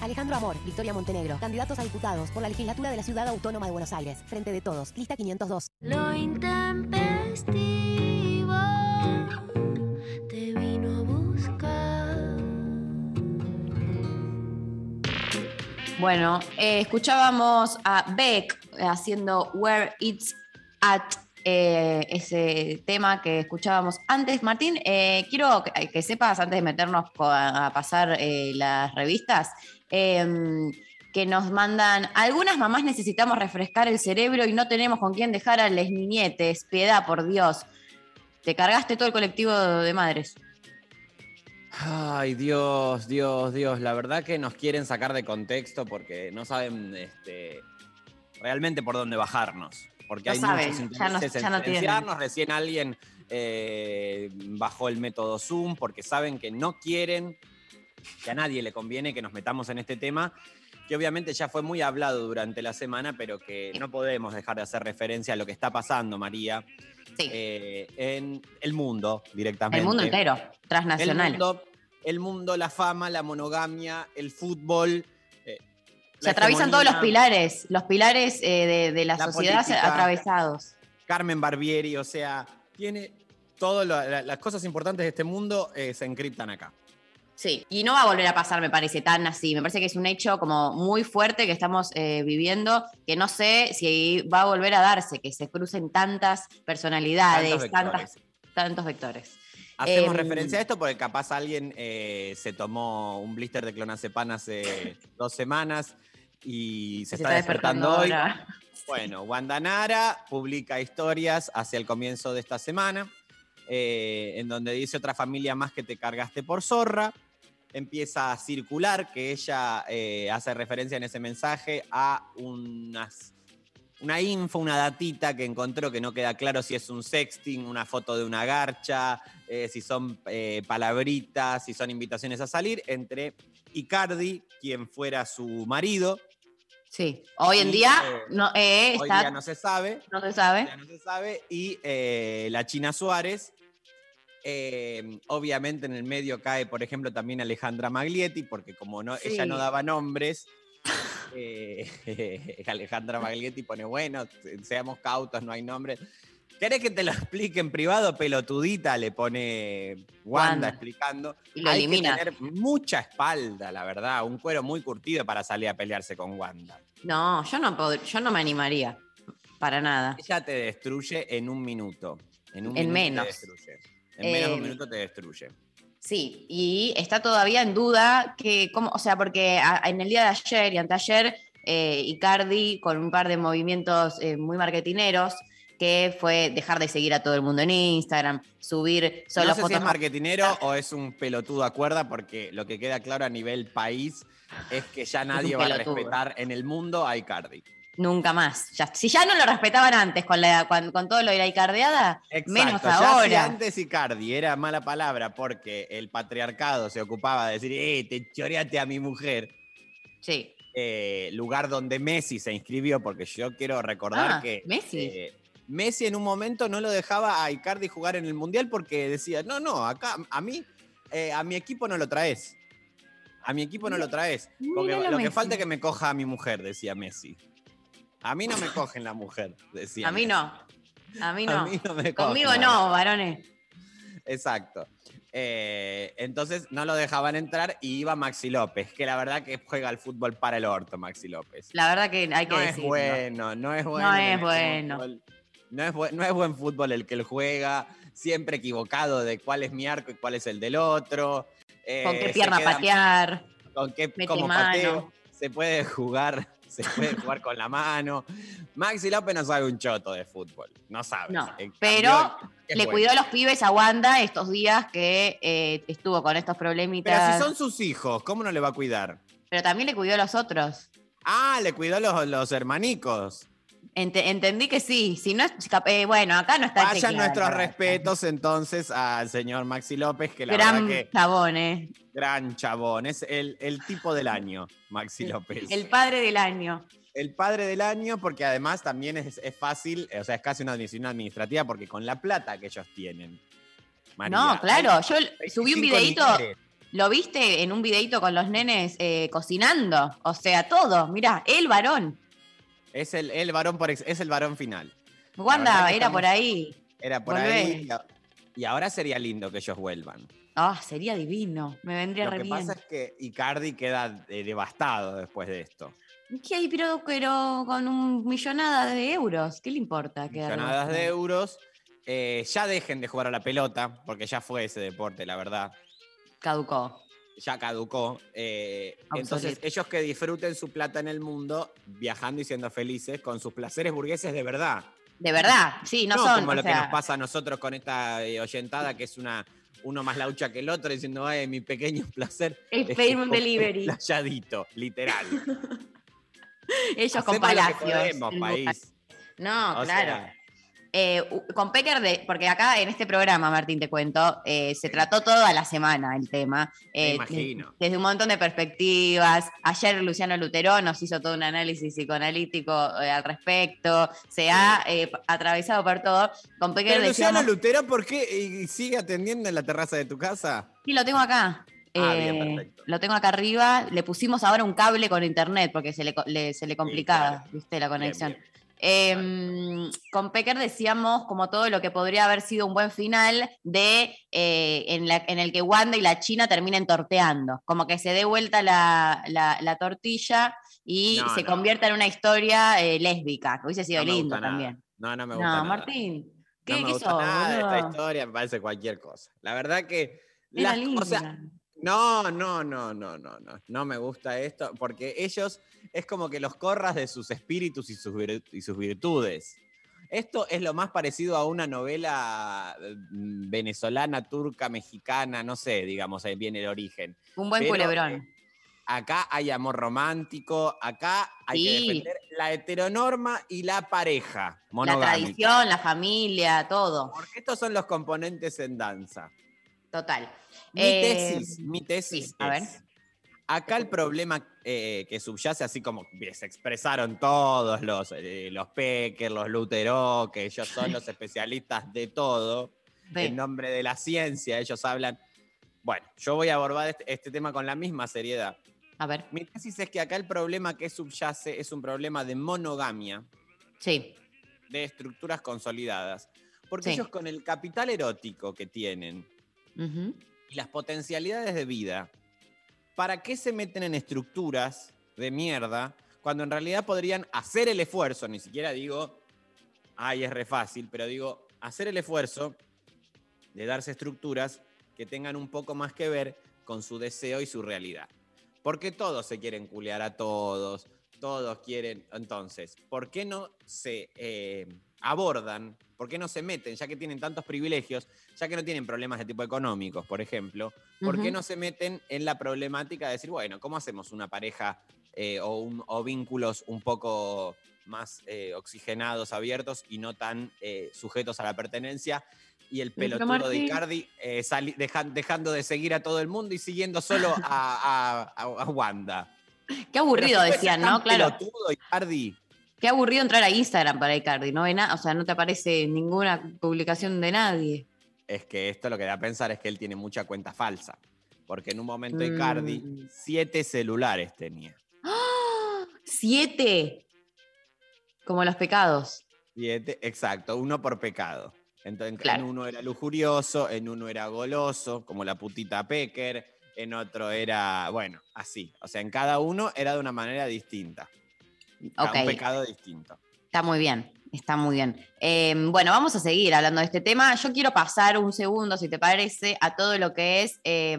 Alejandro Amor, Victoria Montenegro, candidatos a diputados por la legislatura de la Ciudad Autónoma de Buenos Aires. Frente de todos, lista 502. Lo intempestivo te vino a buscar. Bueno, eh, escuchábamos a Beck haciendo Where It's At, eh, ese tema que escuchábamos antes. Martín, eh, quiero que, que sepas, antes de meternos a, a pasar eh, las revistas, em, que nos mandan, algunas mamás necesitamos refrescar el cerebro y no tenemos con quién dejar a las niñetes. Piedad, por Dios. Te cargaste todo el colectivo de madres. Ay, Dios, Dios, Dios. La verdad que nos quieren sacar de contexto porque no saben este, realmente por dónde bajarnos. Porque No hay saben, muchos ya intereses ya en silenciarnos. Recién alguien eh, bajó el método Zoom porque saben que no quieren, que a nadie le conviene que nos metamos en este tema, que obviamente ya fue muy hablado durante la semana, pero que no podemos dejar de hacer referencia a lo que está pasando, María, eh, en el mundo directamente. El mundo entero, transnacional. El mundo, el mundo, la fama, la monogamia, el fútbol. eh, Se atraviesan todos los pilares, los pilares eh, de, de la, La sociedad política. atravesados. Carmen Barbieri, o sea, tiene todas las cosas importantes de este mundo eh, se encriptan acá. Sí, y no va a volver a pasar, me parece, tan así. Me parece que es un hecho como muy fuerte que estamos eh, viviendo, que no sé si va a volver a darse, que se crucen tantas personalidades, Tantos tantas, vectores. tantos vectores. Hacemos Em, referencia a esto porque capaz alguien eh, se tomó un blister de clonazepam hace dos semanas y se, Se está, está despertando, despertando hoy. Bueno, Wanda Nara publica historias hacia el comienzo de esta semana, eh, en donde dice otra familia más que te cargaste por zorra. Empieza a circular que ella eh, hace referencia en ese mensaje a unas una info, una datita que encontró que no queda claro si es un sexting, una foto de una garcha, eh, si son eh, palabritas, si son invitaciones a salir, entre Icardi, quien fuera su marido. Sí, hoy en y, día eh, no, eh, hoy está- día no se sabe. no se sabe. Ya no se sabe. Y eh, la China Suárez. Eh, obviamente en el medio cae, por ejemplo, también Alejandra Maglietti, porque como no, ella no daba nombres, eh, Alejandra Maglietti pone, bueno, seamos cautos, no hay nombres. ¿Querés que te lo explique en privado? Pelotudita, le pone Wanda, Wanda. explicando. Y lo Hay elimina. que tener mucha espalda, la verdad. Un cuero muy curtido para salir a pelearse con Wanda. No, yo no, pod- yo no me animaría. Para nada. Ella te destruye en un minuto. En, un En minuto menos. Te destruye. En menos de un Eh, minuto te destruye. Sí, y está todavía en duda que, cómo, o sea, porque a- en el día de ayer y anteayer, eh, Icardi, con un par de movimientos eh, muy marketineros, que fue dejar de seguir a todo el mundo en Instagram, subir solo no sé si fotos. es marketinero o es un pelotudo a cuerda, porque lo que queda claro a nivel país es que ya nadie va a respetar en el mundo a Icardi. Nunca más. Ya- si ya no lo respetaban antes con, la, con, con todo lo de la Icardiada, menos ya si ahora. antes Icardi era mala palabra porque el patriarcado se ocupaba de decir, eh, te choreate a mi mujer. Sí. eh, lugar donde Messi se inscribió, porque yo quiero recordar Ah, que Messi. eh, Messi en un momento no lo dejaba a Icardi jugar en el Mundial porque decía, no, no, acá a mí, eh, a mi equipo no lo traes. A mi equipo no lo traes. Porque Míralo, lo que Messi. falta es que me coja a mi mujer, decía Messi. A mí no me cogen la mujer, decía. A mí no. A mí no. A mí no me cogen, Conmigo no, varones. Exacto. Eh, entonces no lo dejaban entrar y iba Maxi López, que la verdad que juega al fútbol para el orto, Maxi López. La verdad que hay que no es bueno, no es bueno. No es bueno. fútbol. No es, buen- no es buen fútbol el que él juega, siempre equivocado de cuál es mi arco y cuál es el del otro. Eh, Con qué se pierna patear. Con qué como pateo. Se puede jugar, se puede jugar con la mano. Maxi López no sabe un choto de fútbol, no sabe. No, En pero le bueno. cuidó a los pibes a Wanda estos días que eh, estuvo con estos Pero problemitas. si son sus hijos, ¿cómo no le va a cuidar? Pero también le cuidó a los otros. Ah, le cuidó a los, los hermanicos. Ente- entendí que sí. Si no eh, bueno, acá no está Vayan nuestros respetos entonces al señor Maxi López, que la Gran verdad que chabón, ¿eh? gran chabón. Es el, el tipo del año, Maxi López. El padre del año. El padre del año, porque además también es, es fácil, o sea, es casi una decisión administrativa, porque con la plata que ellos tienen. María, no, claro. Yo subí un 25 videito. ¿Lo viste en un videito con los nenes eh, cocinando? O sea, todo. Mirá, el varón. Es el, el varón por ex- es el varón final. Wanda, era estamos- por ahí. Era por Volvé. ahí. y ahora sería lindo que ellos vuelvan. Ah, sería divino. Me vendría Lo re que bien. pasa es que Icardi queda eh, devastado después de esto. ¿Qué? Pero, pero con un millonada de euros. ¿Qué le importa? Millonadas de euros. Eh, ya dejen de jugar a la pelota, porque ya fue ese deporte, la verdad. Caducó. Ya caducó. Eh, entonces, ellos que disfruten su plata en el mundo, viajando y siendo felices con sus placeres burgueses de verdad. De verdad, sí, no, No, son. como lo que nos pasa a nosotros con esta eh, oyentada, que es una uno más laucha que el otro, diciendo, ay, mi pequeño placer. Es pedirme un delivery. Playadito, literal. Ellos con Hacemos palacios. podemos, país. No, O claro. sea, Eh, con Pecker, de, porque acá en este programa, Martín, te cuento, eh, se trató toda la semana el tema. Me eh, imagino. Desde un montón de perspectivas. Ayer Luciano Lutero nos hizo todo un análisis psicoanalítico eh, al respecto. Se ha eh, atravesado por todo. Con Pecker Pero Luciano Lutero, ¿por qué y sigue atendiendo en la terraza de tu casa? Sí, lo tengo acá. Ah, bien, Eh, perfecto. lo tengo acá arriba. Le pusimos ahora un cable con internet porque se le- se le complicaba, ¿viste? La conexión. bien. Eh, con Pecker decíamos como todo lo que podría haber sido un buen final de eh, en, la- en el que Wanda y la China terminen torteando, como que se dé vuelta la, la- la tortilla y No, se no. convierta en una historia eh, lésbica, que hubiese sido No lindo también. No, no me No, gusta nada. Martín, ¿qué, no me qué gusta sos, nada de esta historia, me parece cualquier cosa. La verdad que Era las. No, no, no, no, no, no. No me gusta esto, porque ellos es como que los corras de sus espíritus y sus, y sus virtudes. Esto es lo más parecido a una novela mm, venezolana, turca, mexicana, no sé, digamos, ahí viene el origen. Un buen Pero, culebrón. eh, acá hay amor romántico, acá hay que defender la heteronorma y la pareja la monogámica. tradición, la familia, todo. Porque estos son los componentes en danza. Total. Mi Eh, tesis, mi tesis sí, a ver. es, acá el problema eh, que subyace, así como se expresaron todos los, eh, los Pecker, los Lutero, que ellos son los especialistas de todo, Sí. en nombre de la ciencia, ellos hablan. Bueno, yo voy a abordar este, este tema con la misma seriedad. A ver. Mi tesis es que acá el problema que subyace es un problema de monogamia. Sí. de estructuras consolidadas. Porque Sí. ellos con el capital erótico que tienen. Y las potencialidades de vida, ¿para qué se meten en estructuras de mierda cuando en realidad podrían hacer el esfuerzo? Ni siquiera digo, ay, es re fácil, pero digo, hacer el esfuerzo de darse estructuras que tengan un poco más que ver con su deseo y su realidad. Porque todos se quieren culear a todos, todos quieren. Entonces, ¿por qué no se eh, abordan? ¿Por qué no se meten, ya que tienen tantos privilegios, ya que no tienen problemas de tipo económicos, por ejemplo? ¿Por qué no se meten en la problemática de decir, bueno, ¿cómo hacemos una pareja eh, o, un- o vínculos un poco más eh, oxigenados, abiertos y no tan eh, sujetos a la pertenencia? Y el pelotudo de. Icardi eh, dejan- dejando de seguir a todo el mundo y siguiendo solo a, a- a- a Wanda. Qué aburrido, decían, ¿no? Claro. pelotudo, Icardi. Qué aburrido entrar a Instagram para Icardi, no o sea, no te aparece ninguna publicación de nadie. Es que esto lo que da a pensar es que él tiene mucha cuenta falsa. Porque en un momento Mm. Icardi, siete celulares tenía. ¡Ah! ¡Siete! Como los pecados. Siete, exacto, uno por pecado. Entonces, Claro. en uno era lujurioso, en uno era goloso, como la putita Pecker, en otro era, bueno, así. O sea, en cada uno era de una manera distinta. Cada. Un pecado distinto. Está muy bien, está muy bien. Eh, bueno, vamos a seguir hablando de este tema. Yo quiero pasar un segundo, si te parece, a todo lo que es eh,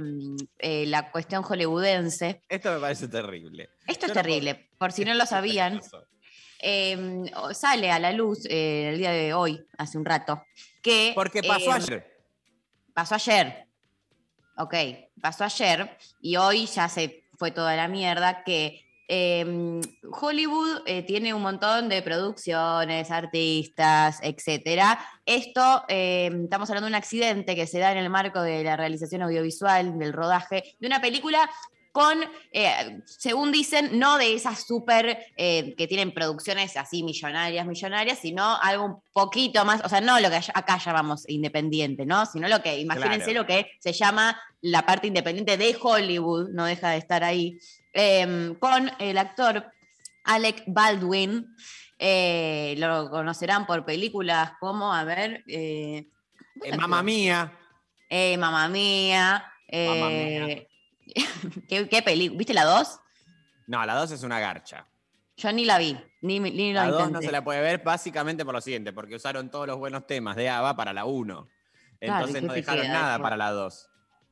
eh, la cuestión hollywoodense. Esto me parece terrible. Esto es no terrible, por si no lo sabían. eh, sale a la luz eh, el día de hoy, hace un rato, que... Porque pasó eh, ayer. Pasó ayer. Ok, pasó ayer y hoy ya se fue toda la mierda que eh, Hollywood eh, tiene un montón de producciones, artistas, etcétera. Esto, eh, estamos hablando de un accidente que se da en el marco de la realización audiovisual, del rodaje de una película con, eh, según dicen, no de esas súper eh, que tienen producciones así millonarias, millonarias, sino algo un poquito más, o sea, no lo que acá llamamos independiente, ¿no? Sino lo que, imagínense Claro. lo que se llama la parte independiente de Hollywood, no deja de estar ahí, eh, con el actor Alec Baldwin. eh, lo conocerán por películas como, a ver, eh, Eh, Mamma mía. eh, Mamma Mía. ¿Qué, qué película? ¿Viste la 2? No, la dos es una garcha. Yo ni la vi, ni, ni la La 2 no se la puede ver básicamente por lo siguiente, porque usaron todos los buenos temas de ABBA para la 1. Entonces ¿y qué no dejaron queda nada para la 2.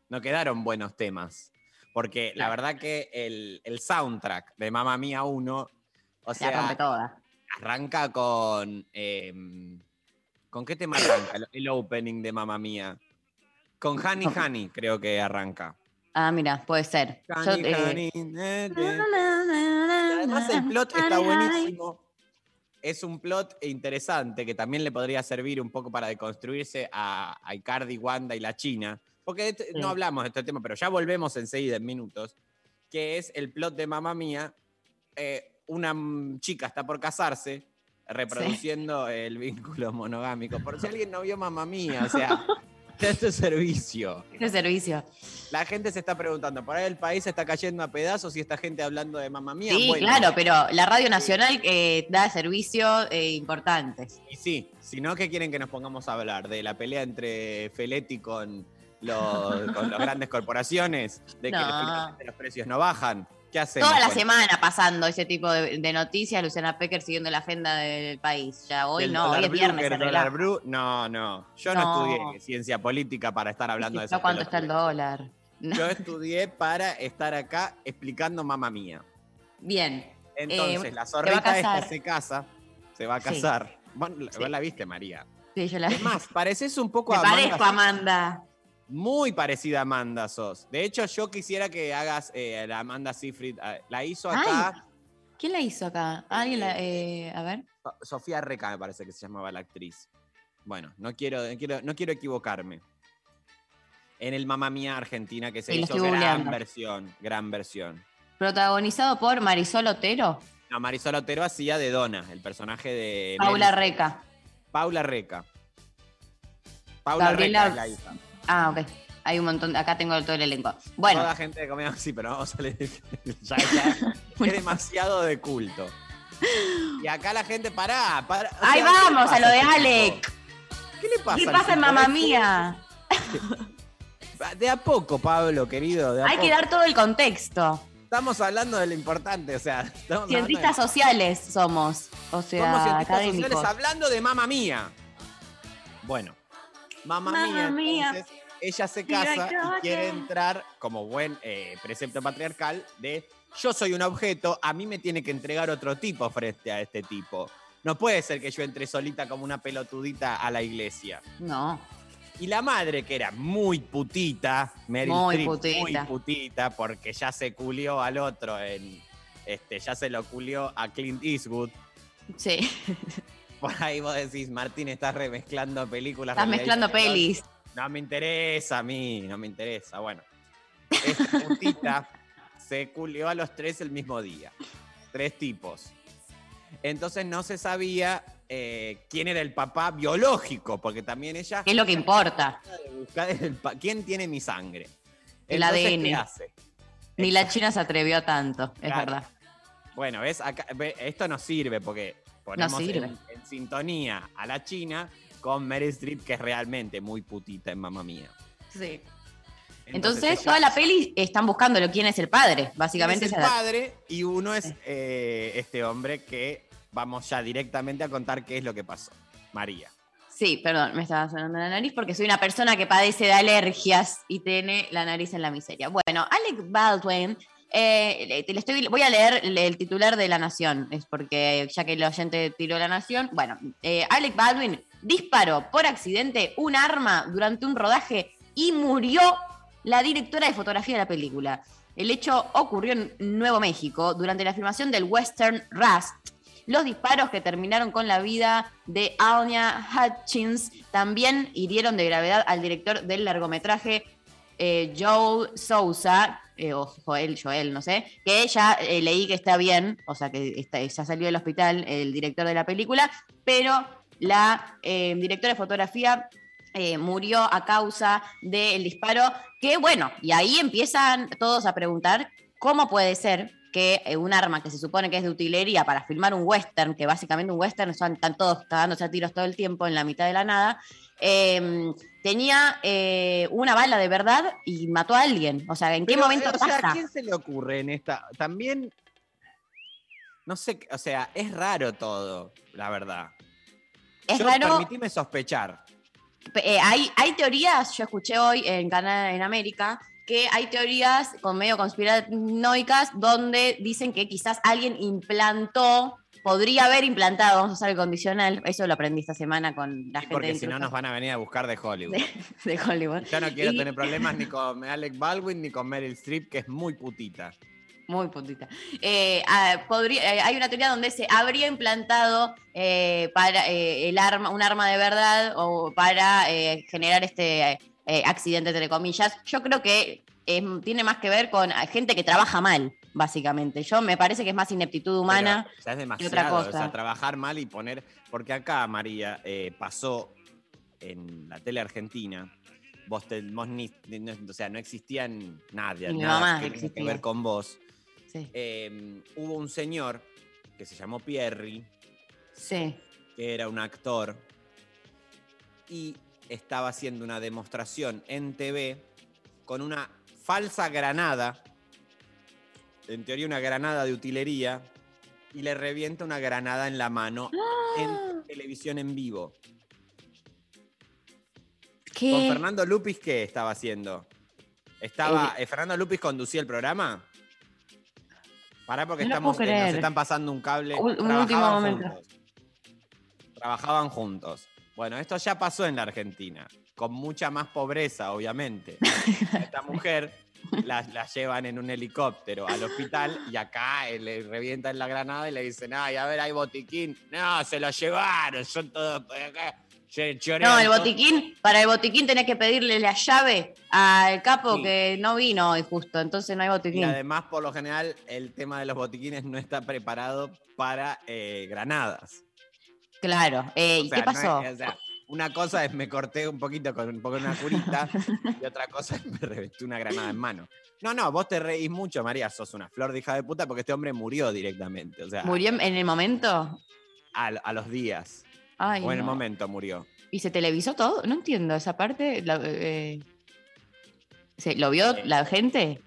No quedaron buenos temas. Porque la verdad que el, el soundtrack de Mamma Mía 1, o La sea, rompe toda. arranca con... eh, ¿Con qué tema arranca el, el opening de Mamma Mía? Con Honey Honey creo que arranca. Ah, mira, puede ser. Yo, Honey, eh, honey, eh. Además el plot está buenísimo. Es un plot interesante que también le podría servir un poco para deconstruirse a, a Icardi, Wanda y la China. Porque este- no hablamos de este tema, pero ya volvemos enseguida en minutos. Que es el plot de Mamma Mía. Eh, una chica está por casarse, reproduciendo el vínculo monogámico. Por si alguien no vio Mamma Mía, o sea, este servicio. de servicio. La gente se está preguntando, ¿por ahí el país se está cayendo a pedazos y esta gente hablando de mamá mía? Sí, Bueno, claro, pero la Radio Nacional eh, da servicios eh, importantes. Y sí, si no, ¿qué quieren que nos pongamos a hablar? ¿De la pelea entre Feletti con los, con las grandes corporaciones? ¿De que No. los precios no bajan? ¿Qué hacemos? Toda la semana pasando ese tipo de, de noticias, Luciana Pecker siguiendo la agenda del país. Ya hoy el no, hoy es blue, viernes. relaja. blue? No, no. Yo no, No. estudié ciencia política para estar hablando de ¿Yo eso. ¿Cuánto está el dólar? Yo estudié para estar acá explicando mamá mía. Bien. Entonces, Eh, la zorrita esta se casa, se va a Sí. casar. Bueno, Sí. vos la viste, María. Sí, yo la Es más, pareces un poco Me a Amanda parezco a Amanda. Muy parecida a Amanda sos. De hecho, yo quisiera que hagas eh, la Amanda Seyfried. eh, La hizo acá ¿Quién la hizo acá? ¿Alguien la.? eh, a ver. So- Sofía Reca, me parece que se llamaba la actriz. Bueno, no quiero, no quiero, no quiero equivocarme. En el Mamma Mía Argentina, que se Sí, hizo gran googleando. versión, gran versión. Protagonizado por Marisol Otero, No, Marisol Otero hacía de Donna, el personaje de. Paula Reca. Paula Reca. Paula Gabriela- Reca es la hija. Ah, ok. Hay un montón. Acá tengo todo el elenco. Bueno, Toda gente de comedia, sí, pero vamos a leer. ya, ya, es demasiado de culto. Y acá la gente, pará, pará. o Ahí sea, ¿qué le vamos, a lo de? Alec. ¿Qué le pasa? ¿Qué pasa en mamá mía? De a poco, Pablo, querido. De a Hay que dar todo el contexto. Estamos hablando de lo importante, o sea, Cientistas de- sociales somos, o sea, Somos cientistas académicos. sociales hablando de mamá mía. Bueno, mamá, mía, mía. entonces, ella se casa y quiere entrar como buen eh, precepto patriarcal de yo soy un objeto, a mí me tiene que entregar otro tipo frente a este tipo. No puede ser que yo entre solita como una pelotudita a la iglesia. No. Y la madre, que era muy putita, Meryl Muy putita. muy putita, porque ya se culió al otro en. Este, ya se lo culió a Clint Eastwood. Sí. Por ahí vos decís, Martín, estás remezclando películas. Estás mezclando ficción". pelis. No me interesa a mí, no me interesa. Bueno, esta putita se culió a los tres el mismo día. Tres tipos. Entonces no se sabía eh, quién era el papá biológico, porque también ella. ¿Qué es lo que importa? buscar el ¿Quién tiene mi sangre? El Entonces, ADN. ¿Qué hace? Ni la China se atrevió a tanto, es verdad. Bueno, ¿ves? Acá, esto no sirve porque ponemos sirve. En, en sintonía a la China con Meryl Streep, que es realmente muy putita en Mamma Mía. Sí. Entonces, toda la peli están buscándolo quién es el padre, básicamente. es el padre y uno es eh, este hombre que vamos ya directamente a contar qué es lo que pasó. María. Sí, perdón, me estaba sonando la nariz porque soy una persona que padece de alergias y tiene la nariz en la miseria. Bueno, Alec Baldwin, eh, voy a leer el, el titular de La Nación, es porque ya que el oyente tiró La Nación, bueno, eh, Alec Baldwin disparó por accidente un arma durante un rodaje y murió la directora de fotografía de la película. El hecho ocurrió en Nuevo México durante la filmación del western Rust. Los disparos que terminaron con la vida de Anya Hutchins también hirieron de gravedad al director del largometraje eh, Joel Sousa, eh, o Joel, Joel, no sé, que ya eh, leí que está bien, o sea que está- ya salió del hospital el director de la película, pero la directora de fotografía murió a causa del disparo, que bueno, y ahí empiezan todos a preguntar cómo puede ser que un arma que se supone que es de utilería para filmar un western, que básicamente un western son, están todos cagándose a tiros todo el tiempo en la mitad de la nada, eh, tenía eh, una bala de verdad y mató a alguien. O sea, ¿en qué momento eh, o sea, pasa? ¿A quién se le ocurre en esta? También. No sé, o sea, es raro todo, la verdad. Es Yo, raro. Permitime sospechar. Eh, hay, hay teorías, yo escuché hoy en Canal en América, que hay teorías con medio conspiranoicas donde dicen que quizás alguien implantó, podría haber implantado, vamos a usar el condicional, eso lo aprendí esta semana con la gente Porque si no nos van a venir a buscar de Hollywood. de Hollywood. Yo no quiero Y- tener problemas ni con Alec Baldwin ni con Meryl Streep, que es muy putita. Muy puntita. Eh, podría- eh, hay una teoría donde se habría implantado eh, para el arma, un arma de verdad o para generar este accidente, entre comillas. Yo creo que tiene más que ver con gente que trabaja mal, básicamente. Yo me parece que es más ineptitud humana. Pero, que demasiado. otra O cosa. sea, trabajar mal y poner. Porque acá, María, eh, pasó en la tele argentina. Vos, te, vos ni, no- o sea, no existían nadie, mi nada mamá que tenga que existía. ver con vos. Sí. Eh, hubo un señor que se llamó Pierri, Sí. que era un actor, y estaba haciendo una demostración en TV con una falsa granada, en teoría una granada de utilería, y le revienta una granada en la mano en televisión en vivo. ¿Qué? ¿Con Fernando Lupis qué estaba haciendo? Estaba, eh, ¿Fernando Lupis conducía el programa? Pará porque No estamos, eh, nos están pasando un cable. Un- un Trabajaban último momento. juntos. Trabajaban juntos. Bueno, esto ya pasó en la Argentina, con mucha más pobreza, obviamente. Esta mujer la, la llevan en un helicóptero al hospital y acá eh, le revientan la granada y le dicen, ay, a ver, hay botiquín. No, se lo llevaron, son todos acá. No, el todo". botiquín, para el botiquín tenés que pedirle la llave al capo Sí. que no vino hoy justo, entonces no hay Y botiquín. además, por lo general, el tema de los botiquines no está preparado para eh, granadas. Claro. Eh, O ¿Y sea, qué no pasó? es- o sea, Una cosa es me corté un poquito con un poco una curita y otra cosa es me revestí una granada en mano. No, no, vos te reís mucho, María, sos una flor de hija de puta porque este hombre murió directamente. O sea, ¿Murió en el momento? a, a los días. Ay, o en el momento murió. ¿Y se televisó todo? No entiendo esa parte. la- eh, ¿se- ¿Lo vio la gente?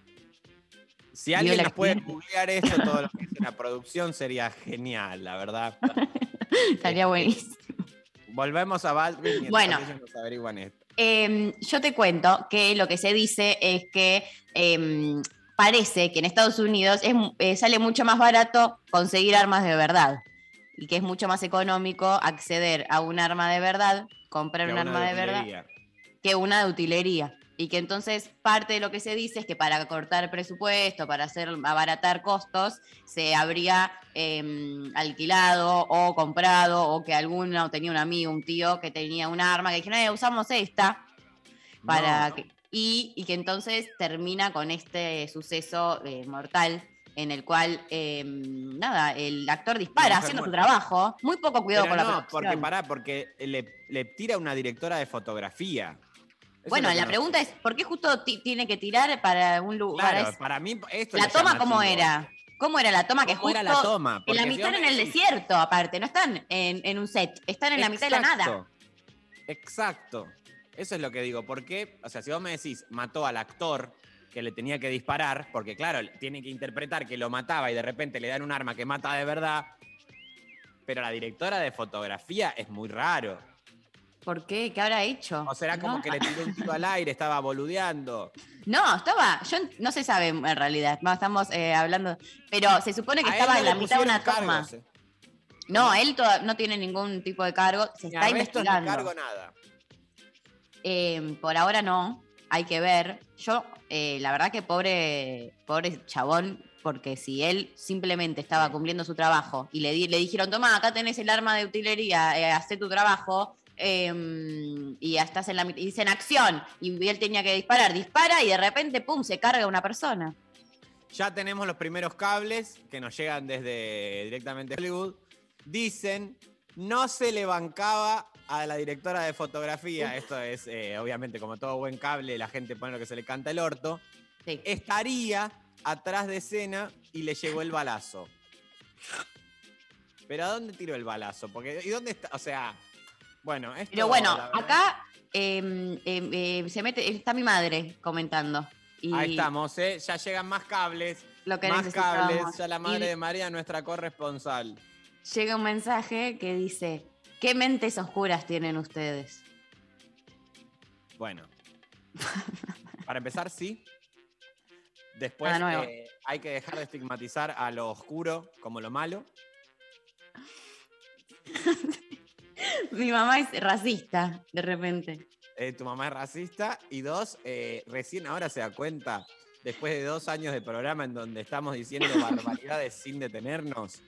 Si alguien nos puede googlear esto, todo lo que es la producción sería genial, la verdad. Estaría buenísimo. Volvemos a Baldwin Bueno. nos averiguan esto. Eh, yo te cuento que lo que se dice es que eh, parece que en Estados Unidos es eh, sale mucho más barato conseguir armas de verdad y que es mucho más económico acceder a un arma de verdad, comprar Que un arma de verdad, que una de utilería. Y que entonces parte de lo que se dice es que para cortar presupuesto, para hacer abaratar costos, se habría eh, alquilado o comprado o que alguno tenía un amigo, un tío que tenía un arma, que dijeron, "Eh, usamos esta para No. que- y, y que entonces termina con este suceso eh, mortal en el cual eh, nada, el actor dispara haciendo su trabajo, muy poco cuidado Pero con la producción. porque pará, porque le, le tira una directora de fotografía. Bueno, la pregunta es, ¿por qué justo ti- tiene que tirar para un lugar? Claro, para mí esto la toma cómo era? ¿Cómo era la toma que ¿Cómo justo era la toma? en la mitad en el desierto, aparte, no están en, en un set, están en la mitad de la nada. Exacto. Exacto. Eso es lo que digo. Porque, o sea, si vos me decís, mató al actor que le tenía que disparar, porque claro, tiene que interpretar que lo mataba y de repente le dan un arma que mata de verdad. Pero la directora de fotografía es muy raro. ¿Por qué? ¿Qué habrá hecho? O será como No. que le tiró un tiro al aire, estaba boludeando. No, estaba, yo no se sabe en realidad, no, estamos eh, hablando, pero se supone que A estaba no en la mitad de una toma. cargos, eh. No, él toda- no tiene ningún tipo de cargo, se Ni está investigando. cargo, nada. Eh, por ahora no, hay que ver. Yo, eh, la verdad que pobre, pobre chabón, porque si él simplemente estaba cumpliendo su trabajo y le, di- le dijeron, toma, acá tenés el arma de utilería, eh, hacé tu trabajo, eh, y ya estás en la mitad, y dice en acción, y él tenía que disparar, dispara y de repente, pum, se carga una persona. Ya tenemos los primeros cables que nos llegan desde directamente Hollywood. Dicen, no se le bancaba a la directora de fotografía. Esto es, eh, obviamente, como todo buen cable, la gente pone lo que se le canta el orto. Estaría atrás de escena y le llegó el balazo. Pero ¿a dónde tiró el balazo? Porque, ¿y dónde está? O sea, bueno, esto, Pero bueno, acá eh, eh, eh, se mete, está mi madre comentando. Y Ahí estamos, ¿eh? Ya llegan más cables. Lo que más cables. Ya la madre Y- de María, nuestra corresponsal. llega un mensaje que dice, ¿qué mentes oscuras tienen ustedes? Bueno. Para empezar, sí. Después eh, hay que dejar de estigmatizar a lo oscuro como lo malo. Mi mamá es racista, de repente. Eh, tu mamá es racista. Y dos, eh, recién ahora se da cuenta, después de dos años de programa en donde estamos diciendo barbaridades sin detenernos.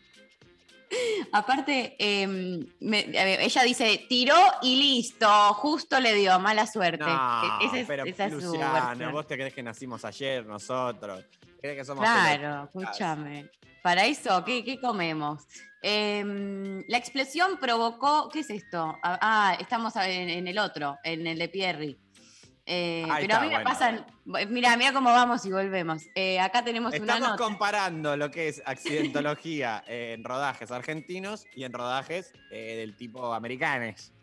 Aparte, eh, me- ver, ella dice, tiró y listo, justo le dio, mala suerte. No, E- esa es, pero esa Luciana, vos te crees que nacimos ayer nosotros. ¿Crees que somos Claro, escúchame. Para eso, ¿qué, qué comemos? Em, la explosión provocó, ¿qué es esto? Ah, ah, estamos en, en el otro, en el de Pierri. Eh, pero a mí me bueno. pasan, mira, mira cómo vamos y volvemos. Eh, acá tenemos una Estamos nota. comparando lo que es accidentología en rodajes argentinos y en rodajes eh, del tipo americanos.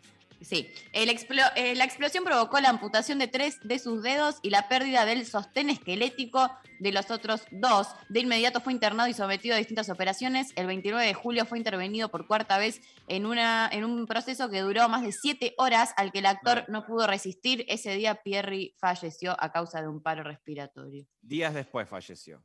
Sí, el explo- eh, la explosión provocó la amputación de tres de sus dedos y la pérdida del sostén esquelético de los otros dos. De inmediato fue internado y sometido a distintas operaciones. El 29 de julio fue intervenido por cuarta vez en, una, en un proceso que duró más de siete horas al que el actor no pudo resistir. Ese día Pierri falleció a causa de un paro respiratorio. Días después falleció.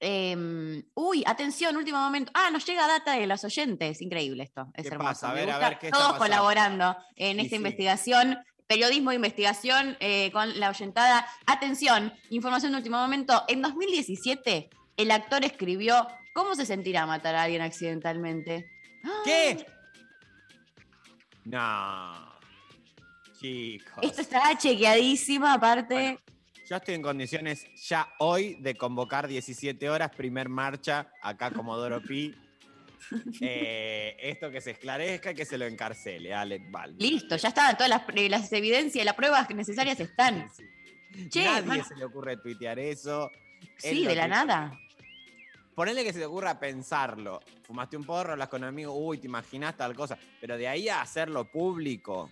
Eh, uy, atención, último momento. Ah, nos llega data de los oyentes. Increíble esto. Es ¿Qué hermoso. pasa? A ver, a ver, ¿qué está Todos pasando? colaborando en esta sí. investigación. Periodismo de investigación eh, con la oyentada. Atención, información de último momento. En 2017, el actor escribió ¿Cómo se sentirá matar a alguien accidentalmente? ¿Qué? No. Chicos. Esto está chequeadísima, aparte. Yo estoy en condiciones ya hoy de convocar 17 horas, primer marcha, acá Comodoro Pi. eh, esto que se esclarezca y que se lo encarcele, Alec Baldwin. Listo, ya está, todas las, eh, las evidencias, las pruebas necesarias están. Che, Nadie man- se le ocurre tuitear eso. Sí, de la nada. Ponele que se te ocurra pensarlo. Fumaste un porro, hablas con un amigo, uy, te imaginas tal cosa. Pero de ahí a hacerlo público.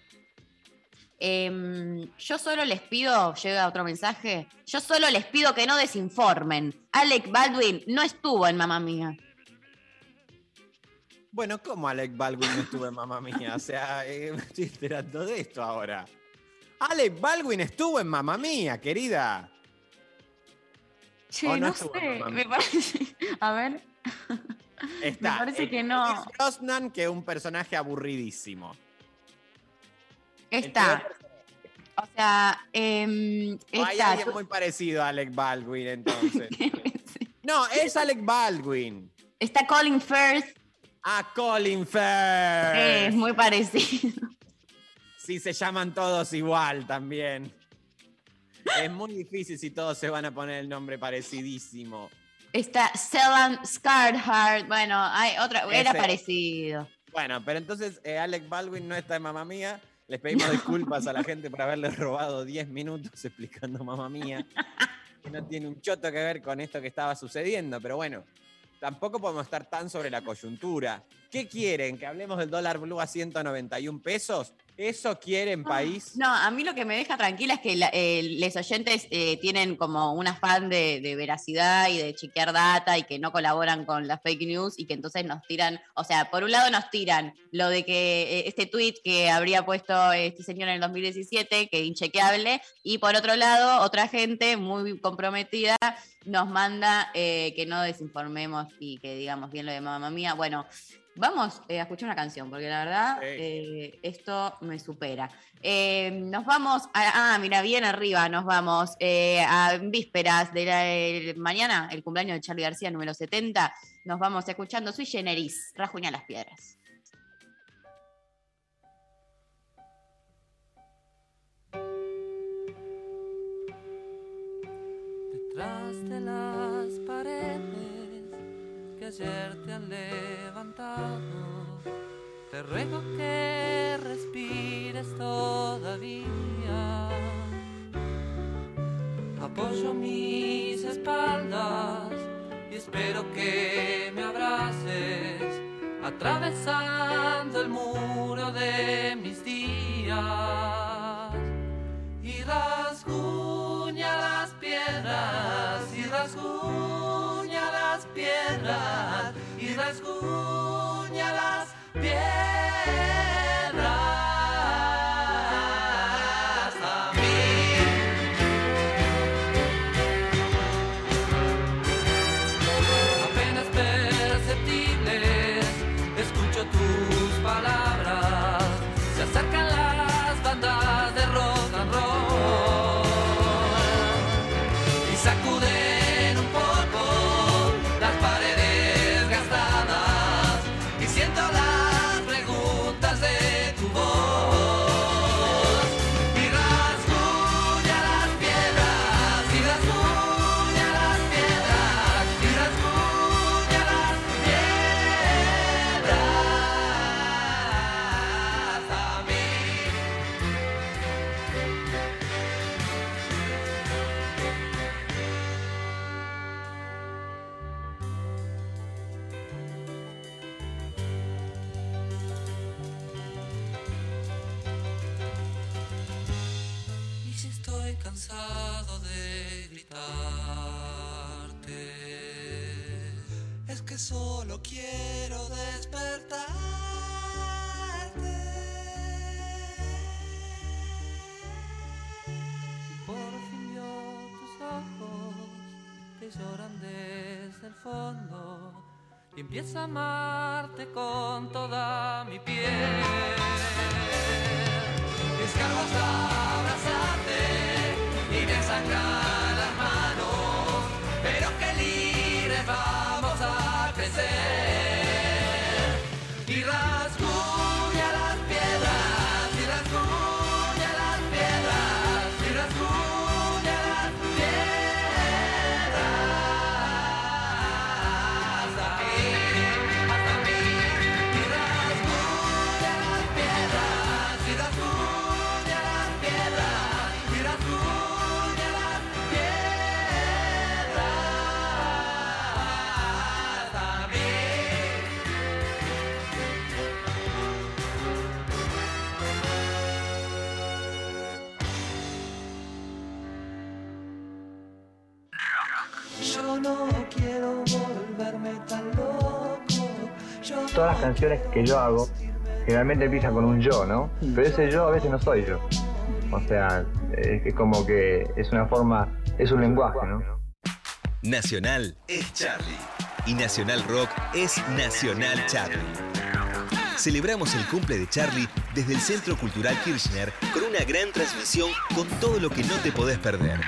Em, yo solo les pido, llega otro mensaje, yo solo les pido que no desinformen. Alec Baldwin no estuvo en Mamá Mía. Bueno, ¿cómo Alec Baldwin no estuvo en Mamma Mía? O sea, eh, me estoy enterando de esto ahora. Alec Baldwin estuvo en Mamma Mía, querida. Che, ¿O no sé, me parece. A ver. Está. Me parece el que no. Brosnan, que es un personaje aburridísimo. Está. O sea, em, O hay alguien muy parecido a Alec Baldwin, entonces. no, es Alec Baldwin. Está Colin Firth. Ah, Colin Firth. Es muy parecido. Sí, se llaman todos igual también. Es muy difícil si todos se van a poner el nombre parecidísimo. Está Stellan Skarsgård. Bueno, hay otra. Era Ese. parecido. Bueno, pero entonces eh, Alec Baldwin no está en Mamá Mía. Les pedimos disculpas a la gente por haberle robado 10 minutos explicando Mamá Mía. Que no tiene un choto que ver con esto que estaba sucediendo. Pero bueno, tampoco podemos estar tan sobre la coyuntura. ¿Qué quieren? ¿Que hablemos del dólar blue a 191 pesos? ¿Eso quieren, país? No, a mí lo que me deja tranquila es que eh, los oyentes eh, tienen como un afán de, de veracidad y de chequear data y que no colaboran con las fake news y que entonces nos tiran, o sea, por un lado nos tiran lo de que eh, este tweet que habría puesto este señor en el 2017, que inchequeable, y por otro lado, otra gente muy comprometida nos manda que no desinformemos y que digamos bien lo de mamá mía. Bueno, vamos eh, a escuchar una canción, porque la verdad eh, esto me supera. Eh, nos vamos, a- ah, mira, bien arriba, nos vamos eh, a vísperas de la, el- mañana, el cumpleaños de Charlie García, número 70. Nos vamos escuchando Sui Generis, Rajuña las Piedras. Detrás de las paredes te han levantado, te ruego que respires todavía. Apoyo mis espaldas y espero que me abraces, atravesando el muro de mis días y rasguña las piedras y rasguña piedras y rasguña las piedras el fondo y empiezo a amarte con toda mi piel. Descargo hasta abrazarte y me sangran Todas las canciones que yo hago generalmente empiezan con un yo, ¿no? Pero ese yo a veces no soy yo. O sea, es como que es una forma, es un lenguaje, ¿no? Nacional es Charlie. Y Nacional Rock es Nacional Charlie. Celebramos el cumple de Charlie desde el Centro Cultural Kirchner con una gran transmisión con todo lo que no te podés perder.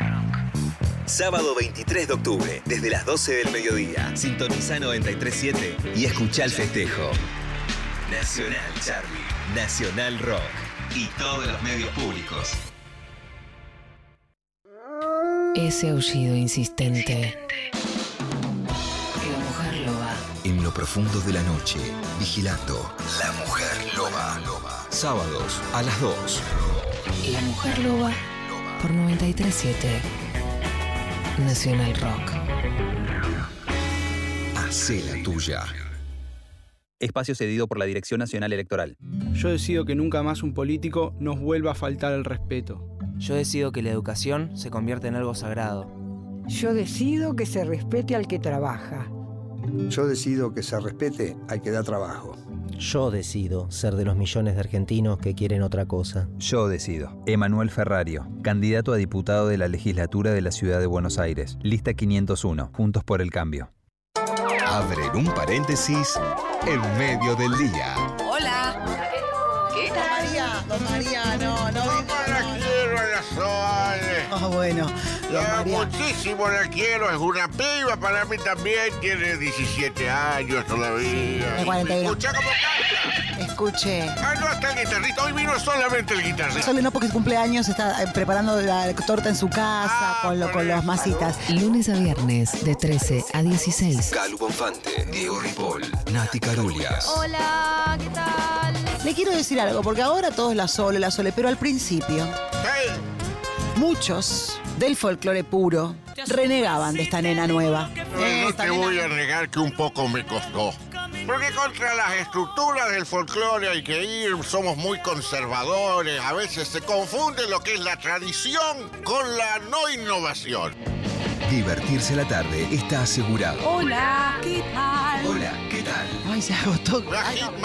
Sábado 23 de octubre, desde las 12 del mediodía. Sintoniza 937 y escucha el festejo. Nacional Charlie, Nacional Rock y todos los medios públicos. Ese aullido insistente. La mujer loba. En lo profundo de la noche, vigilando La Mujer Loba. Sábados a las 2. La mujer loba por 937 Nacional Rock. Hacé la tuya. Espacio cedido por la Dirección Nacional Electoral. Yo decido que nunca más un político nos vuelva a faltar el respeto. Yo decido que la educación se convierta en algo sagrado. Yo decido que se respete al que trabaja. Yo decido que se respete al que da trabajo. Yo decido ser de los millones de argentinos que quieren otra cosa. Yo decido. Emanuel Ferrario, candidato a diputado de la legislatura de la Ciudad de Buenos Aires. Lista 501. Juntos por el cambio. Abren un paréntesis en medio del día. Oh, bueno, Ah, María. muchísimo la quiero, es una piba para mí también, tiene 17 años todavía. De 41. Escucha cómo canta. Escuche. Ah, no, está el guitarrista, hoy vino solamente el guitarrista. Solo no porque es cumpleaños, está eh, preparando la torta en su casa con, lo- con las masitas. Lunes a viernes de 13 a 16. Calu Bonfante, Diego Ripoll, Nati Carulias. Hola, ¿qué tal? Le quiero decir algo, porque ahora todo es la sole, la sole, pero al principio, muchos del folclore puro renegaban de esta nena nueva. Eh, No esta te nena- voy a negar que un poco me costó. Porque contra las estructuras del folclore hay que ir, somos muy conservadores, a veces se confunde lo que es la tradición con la no innovación. Divertirse la tarde está asegurado. Hola, ¿qué tal? Se agotó. Me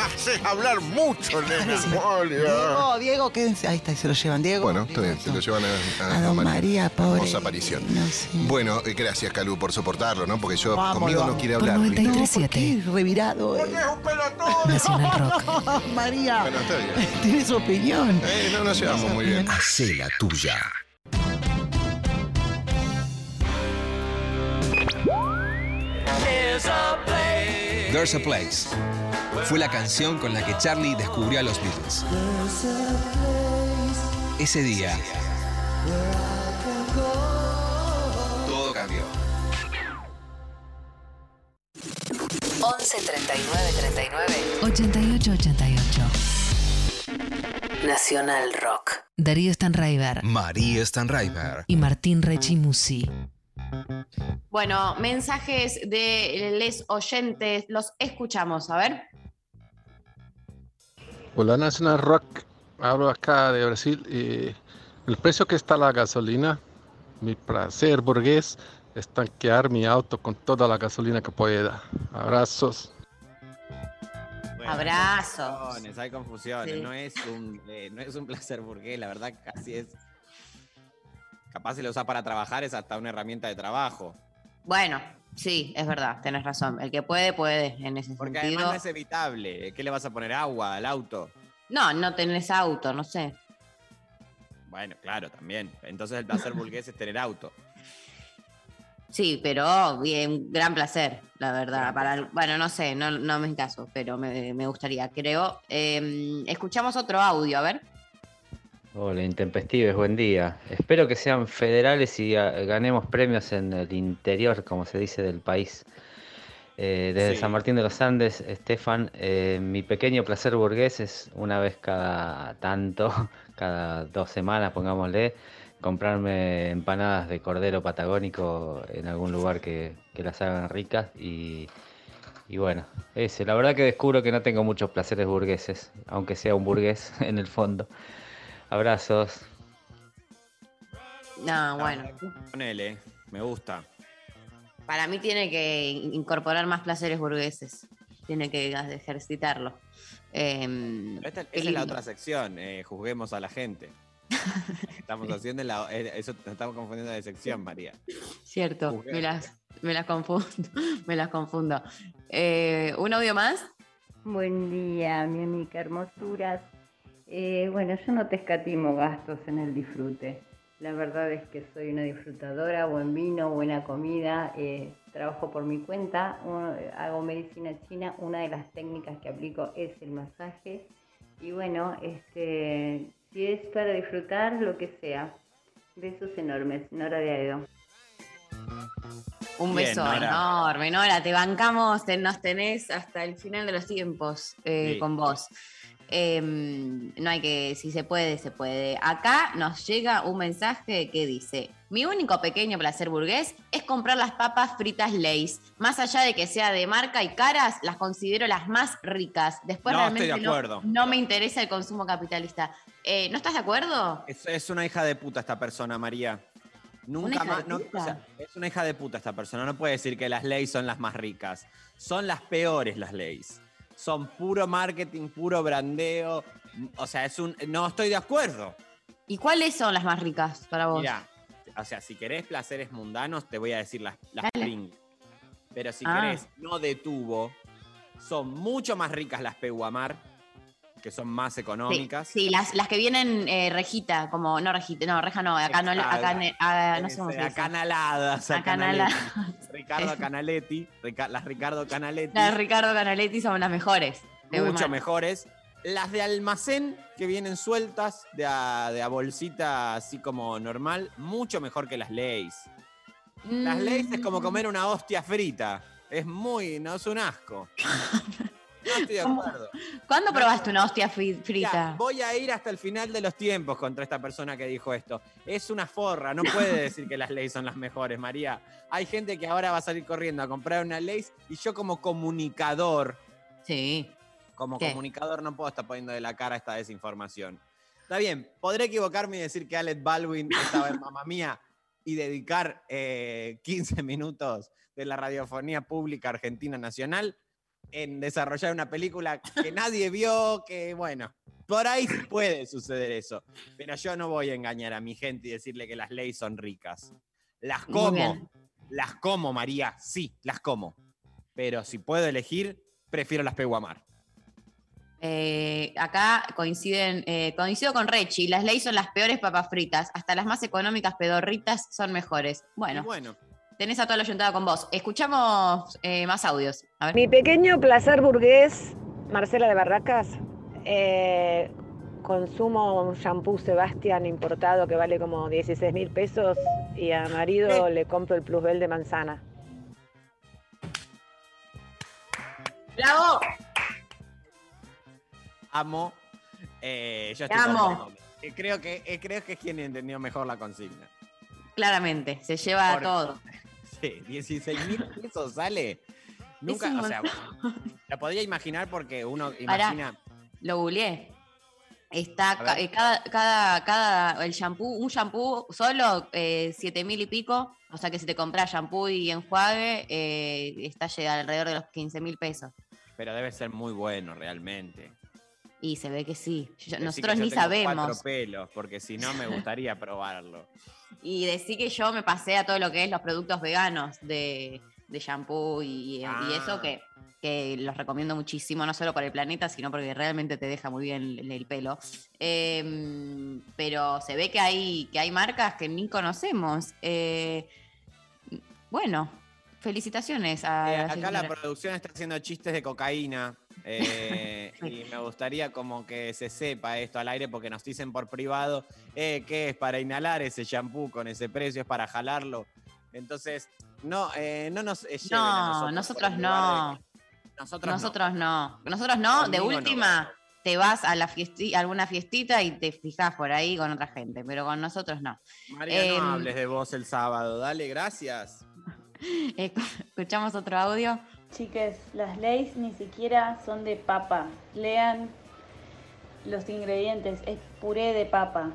haces hablar mucho, nena. Diego, Diego, quédense. Ahí está, se lo llevan. Diego. Bueno, está bien, se lo llevan a, A don María, pobre. Hermosa aparición. No. Bueno, eh, gracias, Calu, por soportarlo, ¿no? Porque yo Vamos, conmigo vamos. no quiere Por hablar. ¿viste? 937 Revirado. eh. Nacional Rock. María. Bueno, está bien. Tiene su opinión. Eh, no nos llevamos muy bien. Hacé la tuya. There's a Place. Fue la canción con la que Charlie descubrió a los Beatles. Ese día, todo cambió. 11 39 39 88 88. Nacional Rock. Darío Stanraiver María Stanraiver. y Martín Rechimusi. Bueno, mensajes de les oyentes, los escuchamos, a ver. Hola National Rock, hablo acá de Brasil. y el precio que está la gasolina, mi placer burgués es tanquear mi auto con toda la gasolina que pueda. Abrazos. Bueno, Abrazos. Hay confusiones, hay confusiones. Sí. No, es un, eh, no es un placer burgués, la verdad casi es. Capaz si lo usas para trabajar es hasta una herramienta de trabajo. Bueno, sí, es verdad, tenés razón. El que puede, puede en ese Porque sentido. además no es evitable. ¿Qué le vas a poner agua al auto? No, no tenés auto, no sé. Bueno, claro, también. Entonces el placer burgués es tener auto. Sí, pero bien, gran placer, la verdad. Para, bueno, no sé, no, no me caso, pero me, me gustaría, creo. Eh, escuchamos otro audio, a ver. Hola, intempestives, buen día. Espero que sean federales y ah, ganemos premios en el interior, como se dice, del país. Eh, desde Sí. San Martín de los Andes, Estefan, eh, mi pequeño placer burgués es una vez cada tanto, cada dos semanas, pongámosle, comprarme empanadas de cordero patagónico en algún lugar que, que las hagan ricas y, y bueno, ese. La verdad que descubro que no tengo muchos placeres burgueses, aunque sea un burgués en el fondo. Abrazos. No, bueno. Ponele, me gusta. Para mí tiene que incorporar más placeres burgueses. Tiene que ejercitarlo. Em, esta- esa es la otra sección, eh, juzguemos a la gente. Estamos haciendo la, eh, eso nos estamos confundiendo de sección, María. Cierto, Juzguemos. me las, me las confundo. me las confundo. Eh, ¿Un audio más? Buen día, mi amiga hermosuras. Eh, bueno, yo no te escatimo gastos en el disfrute. La verdad es que soy una disfrutadora, buen vino, buena comida, eh, trabajo por mi cuenta, hago medicina china, una de las técnicas que aplico es el masaje. Y bueno, este, si es para disfrutar, lo que sea. Besos enormes, Nora de Aedo. Un Bien, beso Nora. enorme, Nora. Te bancamos, te- nos tenés hasta el final de los tiempos eh, Sí. con vos. Em, no hay que, si se puede, se puede. Acá nos llega un mensaje que dice: Mi único pequeño placer burgués es comprar las papas fritas Lays. Más allá de que sea de marca y caras, las considero las más ricas. Después No, realmente estoy de no- acuerdo. No, me interesa el consumo capitalista. Eh, ¿No estás de acuerdo? Es, es una hija de puta esta persona, María. Nunca más. no- puta? o sea, es una hija de puta esta persona. No puede decir que las leyes son las más ricas. Son las peores las leyes. Son puro marketing, puro brandeo. O sea, es un. No estoy de acuerdo. ¿Y cuáles son las más ricas para vos? Mira, o sea, si querés placeres mundanos, te voy a decir las, las. Pringles. Pero si Ah. querés no de tubo, son mucho más ricas las Peguamar, que son más económicas. Sí, las, las que vienen eh, rejita, como, no rejita, no, reja no, acá no, acá, ne- ah, no sé cómo se dice. Acanaladas. Acanala- acanaletti. Ricardo Canaletti, Rica- las Ricardo Canaletti, Las Ricardo Canaletti son las mejores. mucho mejores. Las de almacén, que vienen sueltas, de a, de a bolsita así como normal, mucho mejor que las Lays. Las Lays es como comer una hostia frita. Es muy, no es un asco. No estoy de acuerdo. ¿Cuándo No, probaste una hostia fri- frita? Voy a ir hasta el final de los tiempos contra esta persona que dijo esto. Es una forra, no puede decir que las leyes son las mejores, María. Hay gente que ahora va a salir corriendo a comprar una ley y yo como comunicador, sí. como ¿Qué? comunicador no puedo estar poniendo de la cara esta desinformación. Está bien, podré equivocarme y decir que Alec Baldwin estaba en Mamma Mía y dedicar eh, 15 minutos de la radiofonía pública argentina nacional en desarrollar una película que nadie vio, que bueno, por ahí puede suceder eso. Pero yo no voy a engañar a mi gente y decirle que las leyes son ricas. Las como, las como, María, sí, las como. Pero si puedo elegir, prefiero las peguamar. Eh, acá coinciden, eh, coincido con Rechi, las leyes son las peores papas fritas, hasta las más económicas pedorritas son mejores. Bueno, Y bueno, tenés a toda la yuntada con vos. Escuchamos eh, más audios. A ver. Mi pequeño placer burgués, Marcela de Barracas, eh, consumo un shampoo Sebastián importado que vale como 16 mil pesos y a marido le compro el plusbel de manzana. ¡Bravo! amo. eh, yo Te estoy amo. Eh, Creo que, eh, creo que es quien entendió mejor la consigna. Claramente, se lleva Por- todo. Sí, 16 mil pesos sale. Nunca, un o sea, lo podría imaginar porque uno imagina. Lo googleé. Está eh, cada, cada, cada, el shampoo, un shampoo solo, eh, siete mil y pico. O sea que si te compras shampoo y enjuague, eh, está llega alrededor de los 15 mil pesos. Pero debe ser muy bueno realmente. Y se ve que sí. Yo- nosotros que yo ni tengo Cuatro sabemos. pelos, porque si no me gustaría probarlo. Y decir que yo me pasé a todo lo que es los productos veganos de, de shampoo y, y Ah. eso que, que los recomiendo muchísimo, no solo para el planeta, sino porque realmente te deja muy bien el, el pelo. Em, pero se ve que hay, que hay marcas que ni conocemos. Eh, bueno, felicitaciones a Eh, acá la producción está haciendo chistes de cocaína. Eh, y me gustaría como que se sepa esto al aire porque nos dicen por privado eh, que es para inhalar ese shampoo con ese precio, es para jalarlo. Entonces, no, eh, no nos lleven a No, nosotros. no. Nosotros, no. Nosotros no. Nosotros no. De no. última, te vas a la fiesti- a alguna fiestita y te fijas por ahí con otra gente, pero con nosotros no. María, Em, no hables de vos el sábado. Dale, gracias. Escuchamos otro audio. Chiques, las leyes ni siquiera son de papa. Lean los ingredientes, es puré de papa.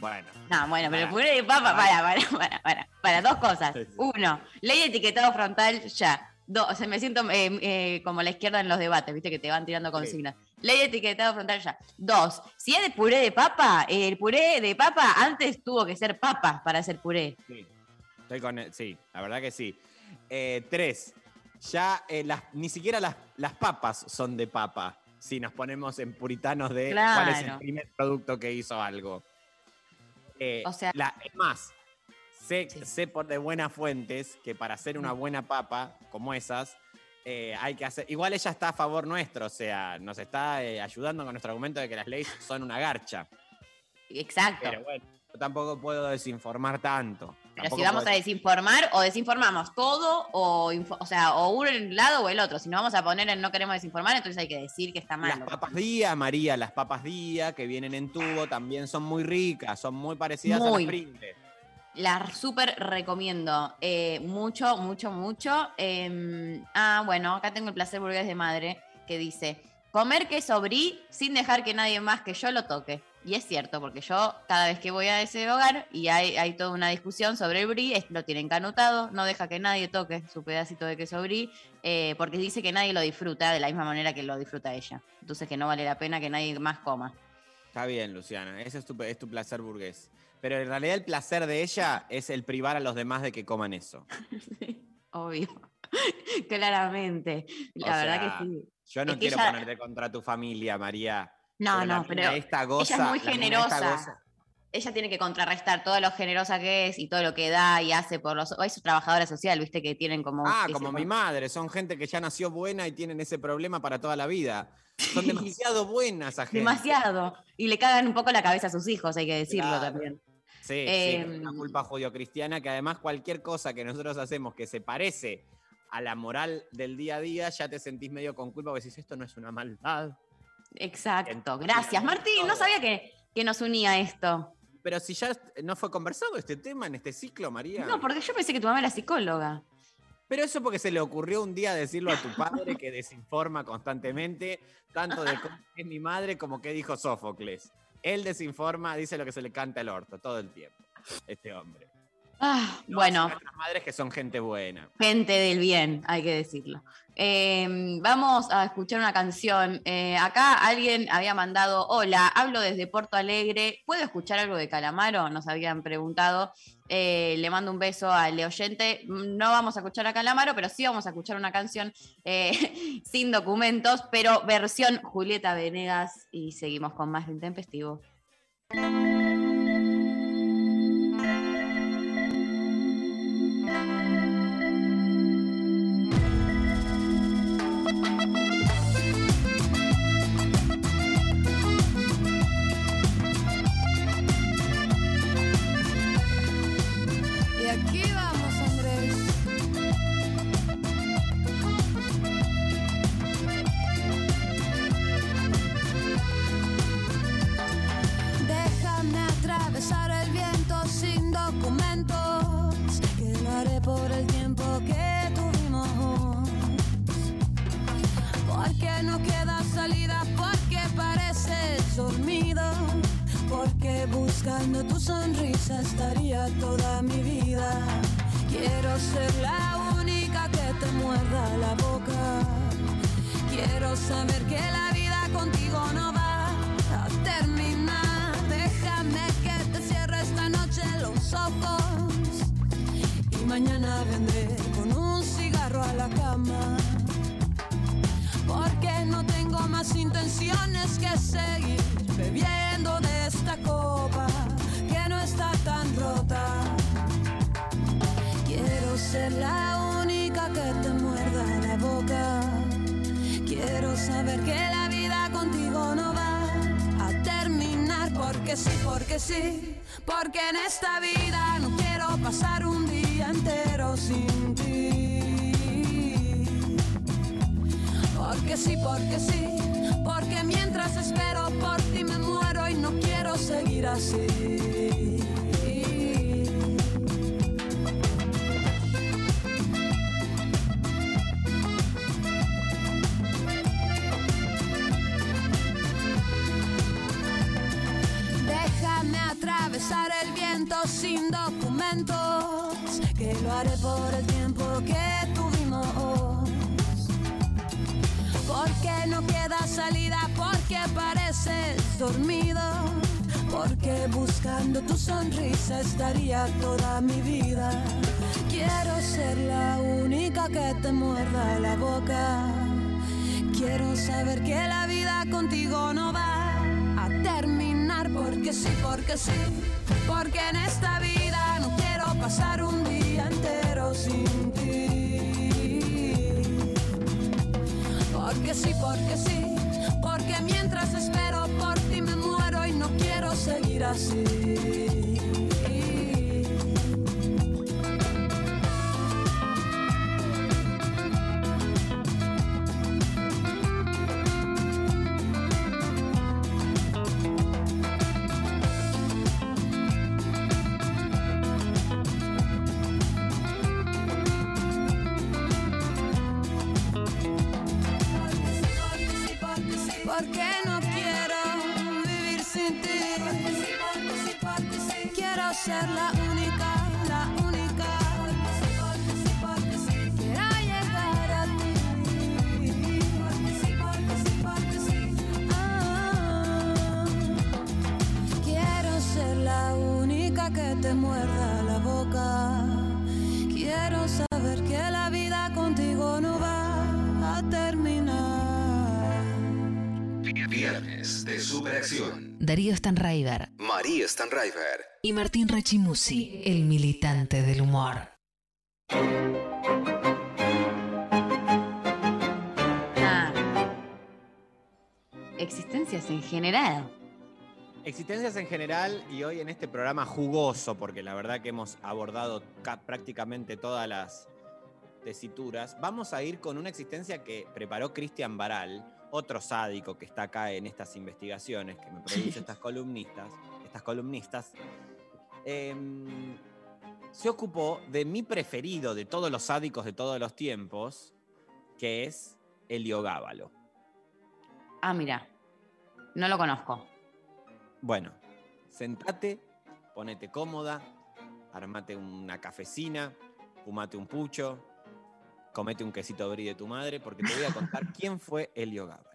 Bueno. No, bueno, pero el Pará. puré de papa, Pará. para, para, para, para, para, dos cosas. Uno, ley de etiquetado frontal ya. Dos, o sea, me siento eh, eh, como la izquierda en los debates, viste que te van tirando consignas. Ley de etiquetado frontal ya. Dos, si es de puré de papa, el puré de papa antes tuvo que ser papa para hacer puré. Sí, estoy con el- sí, la verdad que sí. Eh, tres, ya eh, las, ni siquiera las, las papas son de papa, si nos ponemos en puritanos de cuál es el primer producto que hizo algo. Eh, O sea- la- es más, sé, sé por de buenas fuentes que para hacer una buena papa como esas, eh, hay que hacer. Igual ella está a favor nuestro, o sea, nos está ayudando con nuestro argumento de que las leyes son una garcha. Exacto. Pero bueno, yo tampoco puedo desinformar tanto. Pero Tampoco si vamos a desinformar, o desinformamos todo, o, o sea, o un lado o el otro. Si nos vamos a poner en no queremos desinformar, entonces hay que decir que está mal. Las papas día, María, las papas día que vienen en tubo también son muy ricas, son muy parecidas a Muy. las Pringles. La súper recomiendo. eh, mucho, mucho, mucho. Eh, ah, bueno, acá tengo el placer burgués de madre que dice: comer queso brie sin dejar que nadie más que yo lo toque. Y es cierto, porque yo cada vez que voy a ese hogar y hay, hay toda una discusión sobre el brie, es- lo tienen canutado, no deja que nadie toque su pedacito de queso brie, eh, porque dice que nadie lo disfruta de la misma manera que lo disfruta ella. Entonces que no vale la pena que nadie más coma. Está bien, Luciana, ese es tu, es tu placer burgués. Pero en realidad el placer de ella es el privar a los demás de que coman eso. Obvio. Claramente. La O verdad sea, que sí. Yo no Es quiero ella- ponerte contra tu familia, María. No, no, pero esta goza, ella es muy generosa. goza. Ella tiene que contrarrestar todo lo generosa que es y todo lo que da y hace por los... Es trabajadora social, viste, que tienen como... Ah, como mi madre, son gente que ya nació buena y tienen ese problema para toda la vida. Son demasiado buenas esa gente. Demasiado. Y le cagan un poco la cabeza a sus hijos, hay que decirlo Claro. también. Sí, Eh, sí, es una culpa judio-cristiana que además cualquier cosa que nosotros hacemos que se parece a la moral del día a día, ya te sentís medio con culpa porque decís, esto no es una maldad. Exacto. Gracias, Martín. No sabía que, que nos unía esto. Pero si ya no fue conversado este tema en este ciclo, María. No, porque yo pensé que tu mamá era psicóloga. Pero eso porque se le ocurrió un día decirlo a tu padre que desinforma constantemente, tanto de cómo es mi madre como que dijo Sófocles. Él desinforma, dice lo que se le canta el orto todo el tiempo, este hombre. Ah, No, bueno. Madres que son gente buena. Gente del bien, hay que decirlo. Eh, vamos a escuchar una canción. Eh, acá alguien había mandado, hola, hablo desde Porto Alegre, ¿puedo escuchar algo de Calamaro? Nos habían preguntado. Eh, le mando un beso al oyente. No vamos a escuchar a Calamaro, pero sí vamos a escuchar una canción eh, sin documentos, pero versión Julieta Venegas y seguimos con más de Intempestivo. Sí, porque sí. Porque mientras espero por ti me muero y no quiero seguir así. Y Martín Rachimusi, el militante del humor. Ah. Existencias en general. Existencias en general y hoy en este programa jugoso, porque la verdad que hemos abordado ca- prácticamente todas las tesituras, vamos a ir con una existencia que preparó Cristian Baral, otro sádico que está acá en estas investigaciones, que me produce estas columnistas, estas columnistas. Em, se ocupó de mi preferido de todos los sádicos de todos los tiempos, que es Heliogábalo. Ah, mira. No lo conozco. Bueno, sentate, ponete cómoda, armate una cafecina, fumate un pucho, comete un quesito brie de tu madre, porque te voy a contar quién fue Helio Gábalo.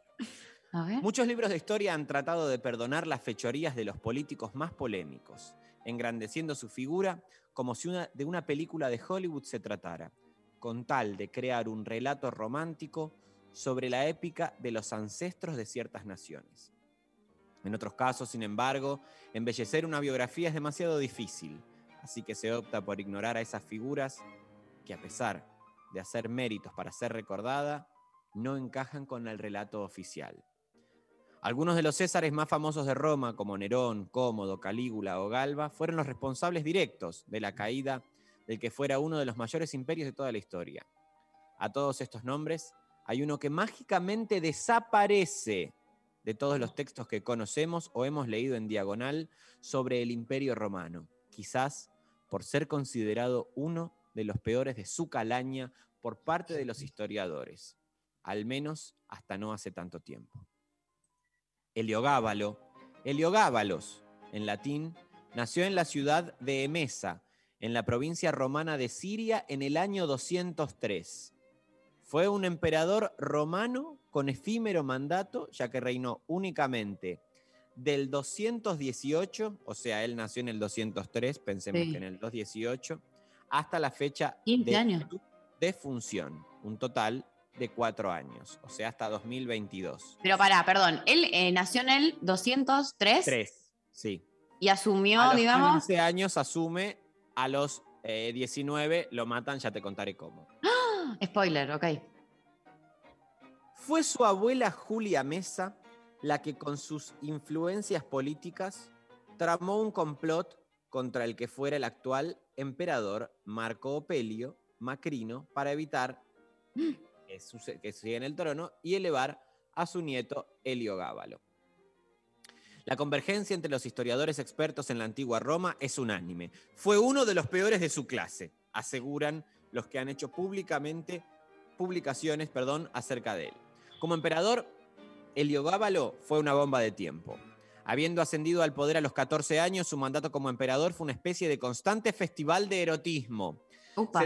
Muchos libros de historia han tratado de perdonar las fechorías de los políticos más polémicos, engrandeciendo su figura como si de una película de Hollywood se tratara, con tal de crear un relato romántico sobre la épica de los ancestros de ciertas naciones. En otros casos, sin embargo, embellecer una biografía es demasiado difícil, así que se opta por ignorar a esas figuras que a pesar de hacer méritos para ser recordada, no encajan con el relato oficial. Algunos de los Césares más famosos de Roma, como Nerón, Cómodo, Calígula o Galba, fueron los responsables directos de la caída del que fuera uno de los mayores imperios de toda la historia. A todos estos nombres hay uno que mágicamente desaparece de todos los textos que conocemos o hemos leído en diagonal sobre el imperio romano, quizás por ser considerado uno de los peores de su calaña por parte de los historiadores, al menos hasta no hace tanto tiempo. Heliogábalo, Heliogábalos, en latín, nació en la ciudad de Emesa, en la provincia romana de Siria, en el año 203. Fue un emperador romano con efímero mandato, ya que reinó únicamente del 218, o sea, él nació en el 203, pensemos Sí. que en el 218, hasta la fecha 15 de años. defunción, un total de cuatro años, o sea, hasta 2022. Pero pará, perdón. Él eh, nació en el 203 Tres, sí. y asumió, a los digamos. 15 años asume, a los eh, 19 lo matan, ya te contaré cómo. ¡Ah! Spoiler, ok. Fue su abuela Julia Mesa la que con sus influencias políticas tramó un complot contra el que fuera el actual emperador Marco Opelio Macrino para evitar que, suce- que siga en el trono y elevar a su nieto Heliogábalo. La convergencia entre los historiadores expertos en la antigua Roma es unánime. Fue uno de los peores de su clase, aseguran los que han hecho públicamente publicaciones perdón, acerca de él. Como emperador, Heliogábalo fue una bomba de tiempo. Habiendo ascendido al poder a los 14 años, su mandato como emperador fue una especie de constante festival de erotismo.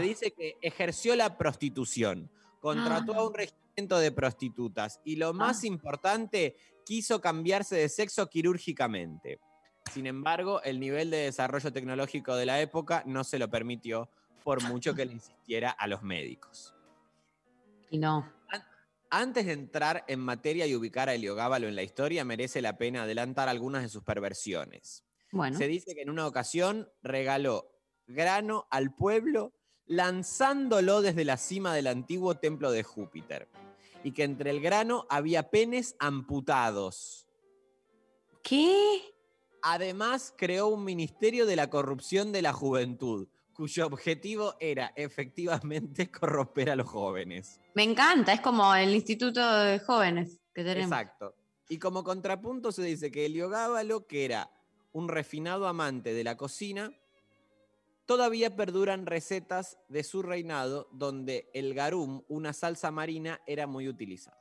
Se dice que ejerció la prostitución, contrató Ah. a un regimiento de prostitutas y lo más importante, quiso cambiarse de sexo quirúrgicamente. Sin embargo, el nivel de desarrollo tecnológico de la época no se lo permitió por mucho que le insistiera a los médicos. Y no. Antes de entrar en materia y ubicar a Heliogábalo en la historia, merece la pena adelantar algunas de sus perversiones. Bueno. Se dice que en una ocasión regaló grano al pueblo lanzándolo desde la cima del antiguo templo de Júpiter. Y que entre el grano había penes amputados. ¿Qué? Además, creó un ministerio de la corrupción de la juventud, cuyo objetivo era efectivamente corromper a los jóvenes. Me encanta, es como el Instituto de Jóvenes que tenemos. Exacto. Y como contrapunto se dice que Heliogábalo, que era un refinado amante de la cocina, todavía perduran recetas de su reinado donde el garum, una salsa marina, era muy utilizada.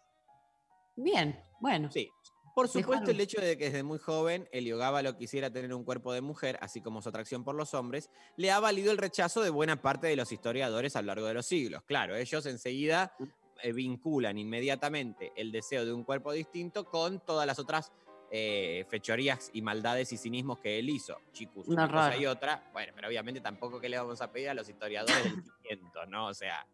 Bien, bueno. Sí. Por supuesto, Dejaron- el hecho de que desde muy joven Heliogábalo quisiera tener un cuerpo de mujer, así como su atracción por los hombres, le ha valido el rechazo de buena parte de los historiadores a lo largo de los siglos. Claro, ellos enseguida eh, vinculan inmediatamente el deseo de un cuerpo distinto con todas las otras eh, fechorías y maldades y cinismos que él hizo. Chicos, Un una cosa y otra. Bueno, pero obviamente tampoco que le vamos a pedir a los historiadores del 500, ¿no? O sea,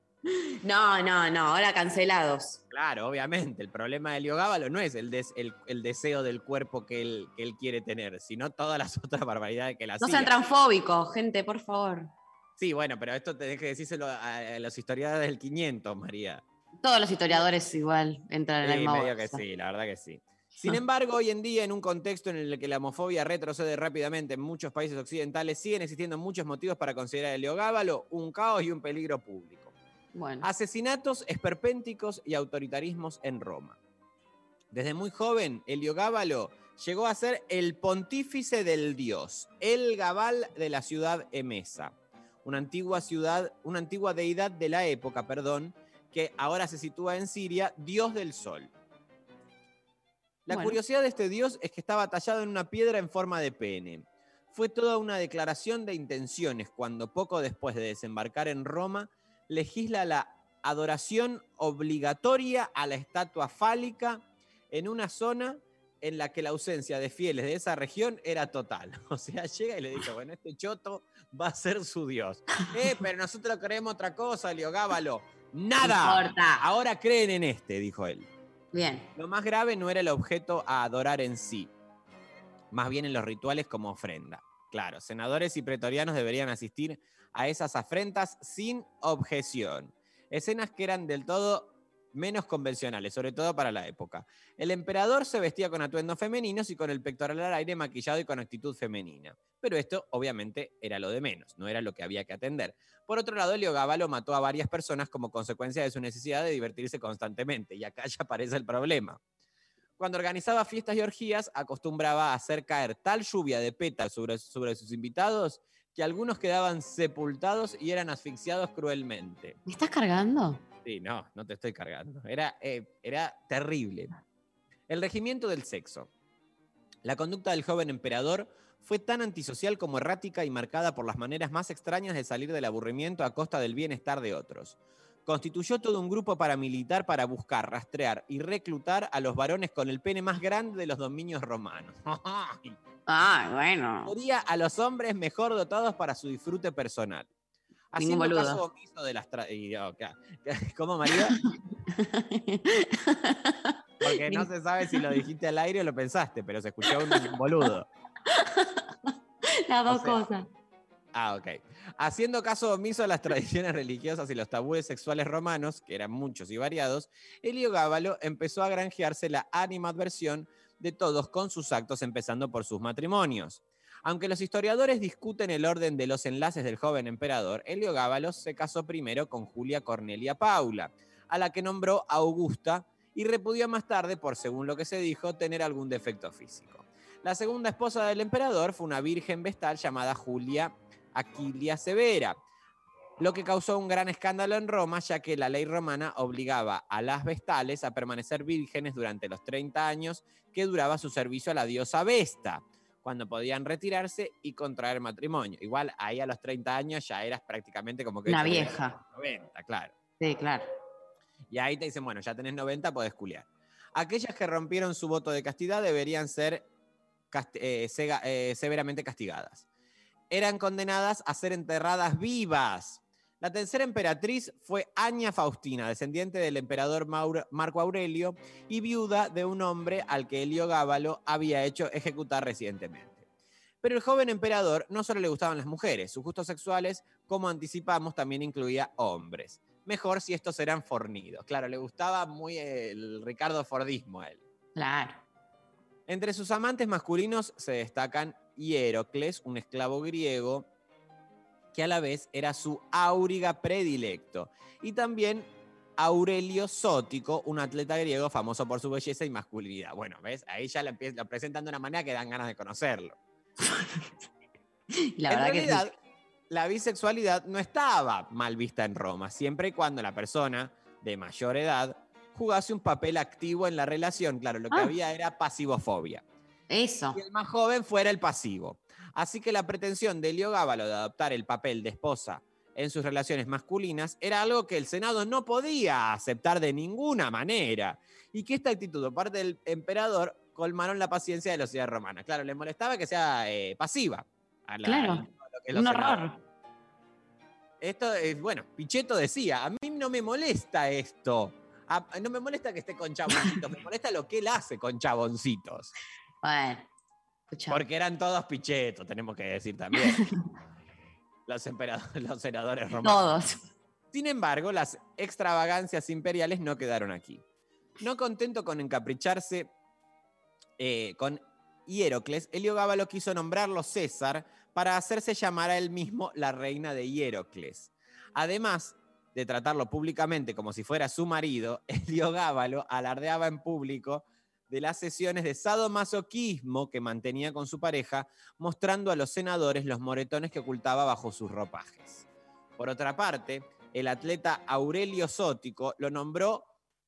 No, no, no, ahora cancelados. Claro, obviamente. El problema de Heliogábalo no es el, des- el, el deseo del cuerpo que él, que él quiere tener, sino todas las otras barbaridades que la No sean transfóbicos, gente, por favor. Sí, bueno, pero esto tenés que decírselo a, los historiadores del 500, María. Todos los historiadores igual entran en la Sí, misma medio que sí, la verdad que sí. Sin embargo, hoy en día, en un contexto en el que la homofobia retrocede rápidamente en muchos países occidentales, siguen existiendo muchos motivos para considerar a Heliogábalo un caos y un peligro público. Bueno. Asesinatos, esperpénticos y autoritarismos en Roma. Desde muy joven, Heliogábalo llegó a ser el pontífice del dios, el Gabal de la ciudad Emesa, una antigua ciudad, una antigua deidad de la época, perdón, que ahora se sitúa en Siria, dios del sol. La Bueno. curiosidad de este dios es que estaba tallado en una piedra en forma de pene. Fue toda una declaración de intenciones cuando poco después de desembarcar en Roma legisla la adoración obligatoria a la estatua fálica en una zona en la que la ausencia de fieles de esa región era total. O sea, llega y le dice, bueno, este choto va a ser su dios. Eh, pero nosotros creemos otra cosa, Liogábalo. Nada. No importa. Ahora creen en este, dijo él. Bien. Lo más grave no era el objeto a adorar en sí, más bien en los rituales como ofrenda. Claro, senadores y pretorianos deberían asistir a esas afrentas sin objeción. Escenas que eran del todo menos convencionales, sobre todo para la época. El emperador se vestía con atuendos femeninos y con el pectoral al aire maquillado y con actitud femenina. Pero esto, obviamente, era lo de menos, no era lo que había que atender. Por otro lado, Heliogábalo mató a varias personas como consecuencia de su necesidad de divertirse constantemente, y acá ya aparece el problema. Cuando organizaba fiestas y orgías, acostumbraba a hacer caer tal lluvia de pétalos sobre sus invitados que algunos quedaban sepultados y eran asfixiados cruelmente. ¿Me estás cargando? Sí, no, no te estoy cargando. Era, eh, era terrible. El regimiento del sexo. La conducta del joven emperador fue tan antisocial como errática y marcada por las maneras más extrañas de salir del aburrimiento a costa del bienestar de otros. Constituyó todo un grupo paramilitar para buscar, rastrear y reclutar a los varones con el pene más grande de los dominios romanos. Ah, bueno. Quería a los hombres mejor dotados para su disfrute personal. Ningún Haciendo boludo. caso omiso de las... y, oh, ca- ¿Cómo, María? Porque no se sabe si lo dijiste al aire o lo pensaste, pero se escuchó un boludo. Las dos O sea, cosas. Ah, ok. Haciendo caso omiso a las tradiciones religiosas y los tabúes sexuales romanos, que eran muchos y variados, Heliogábalo empezó a granjearse la animadversión de todos con sus actos, empezando por sus matrimonios. Aunque los historiadores discuten el orden de los enlaces del joven emperador, Heliogábalo se casó primero con Julia Cornelia Paula, a la que nombró Augusta y repudió más tarde por, según lo que se dijo, tener algún defecto físico. La segunda esposa del emperador fue una virgen vestal llamada Julia Aquilia Severa. Lo que causó un gran escándalo en Roma, ya que la ley romana obligaba a las vestales a permanecer vírgenes durante los 30 años que duraba su servicio a la diosa Vesta, cuando podían retirarse y contraer matrimonio. Igual ahí a los 30 años ya eras prácticamente como que... Una vieja. 90, claro. Sí, claro. Y ahí te dicen, bueno, ya tenés 90, podés culiar. Aquellas que rompieron su voto de castidad deberían ser cast- eh, eh, severamente castigadas. Eran condenadas a ser enterradas vivas. La tercera emperatriz fue Aña Faustina, descendiente del emperador Mauro- Marco Aurelio y viuda de un hombre al que Heliogábalo había hecho ejecutar recientemente. Pero el joven emperador no solo le gustaban las mujeres, sus gustos sexuales, como anticipamos, también incluía hombres. Mejor si estos eran fornidos. Claro, le gustaba muy el Ricardo Fordismo a él. Claro. Entre sus amantes masculinos se destacan Hierocles, un esclavo griego, que a la vez era su áuriga predilecto, y también Aurelio Sótico, un atleta griego famoso por su belleza y masculinidad. Bueno, ¿ves? Ahí ya lo, lo presentan de una manera que dan ganas de conocerlo. La en que realidad, la bisexualidad no estaba mal vista en Roma, siempre y cuando la persona de mayor edad jugase un papel activo en la relación. Claro, lo que Ah. había era pasivofobia. Eso. Y el más joven fuera el pasivo. Así que la pretensión de Heliogábalo de adoptar el papel de esposa en sus relaciones masculinas era algo que el Senado no podía aceptar de ninguna manera. Y que esta actitud por parte del emperador colmaron la paciencia de la sociedad romana. Claro, le molestaba que sea eh, pasiva. a la- Claro. a lo que Un senadores. horror. Esto es, bueno, Pichetto decía, a mí no me molesta esto. A- no me molesta que esté con chaboncitos, me molesta lo que él hace con chaboncitos. Bueno, Porque eran todos Pichetto, tenemos que decir también. los, emperadores, los senadores romanos. Todos. Sin embargo, las extravagancias imperiales no quedaron aquí. No contento con encapricharse eh, con Hierocles, Heliogábalo quiso nombrarlo César para hacerse llamar a él mismo la reina de Hierocles. Además de tratarlo públicamente como si fuera su marido, Heliogábalo alardeaba en público de las sesiones de sadomasoquismo que mantenía con su pareja, mostrando a los senadores los moretones que ocultaba bajo sus ropajes. Por otra parte, el atleta Aurelio Sótico lo nombró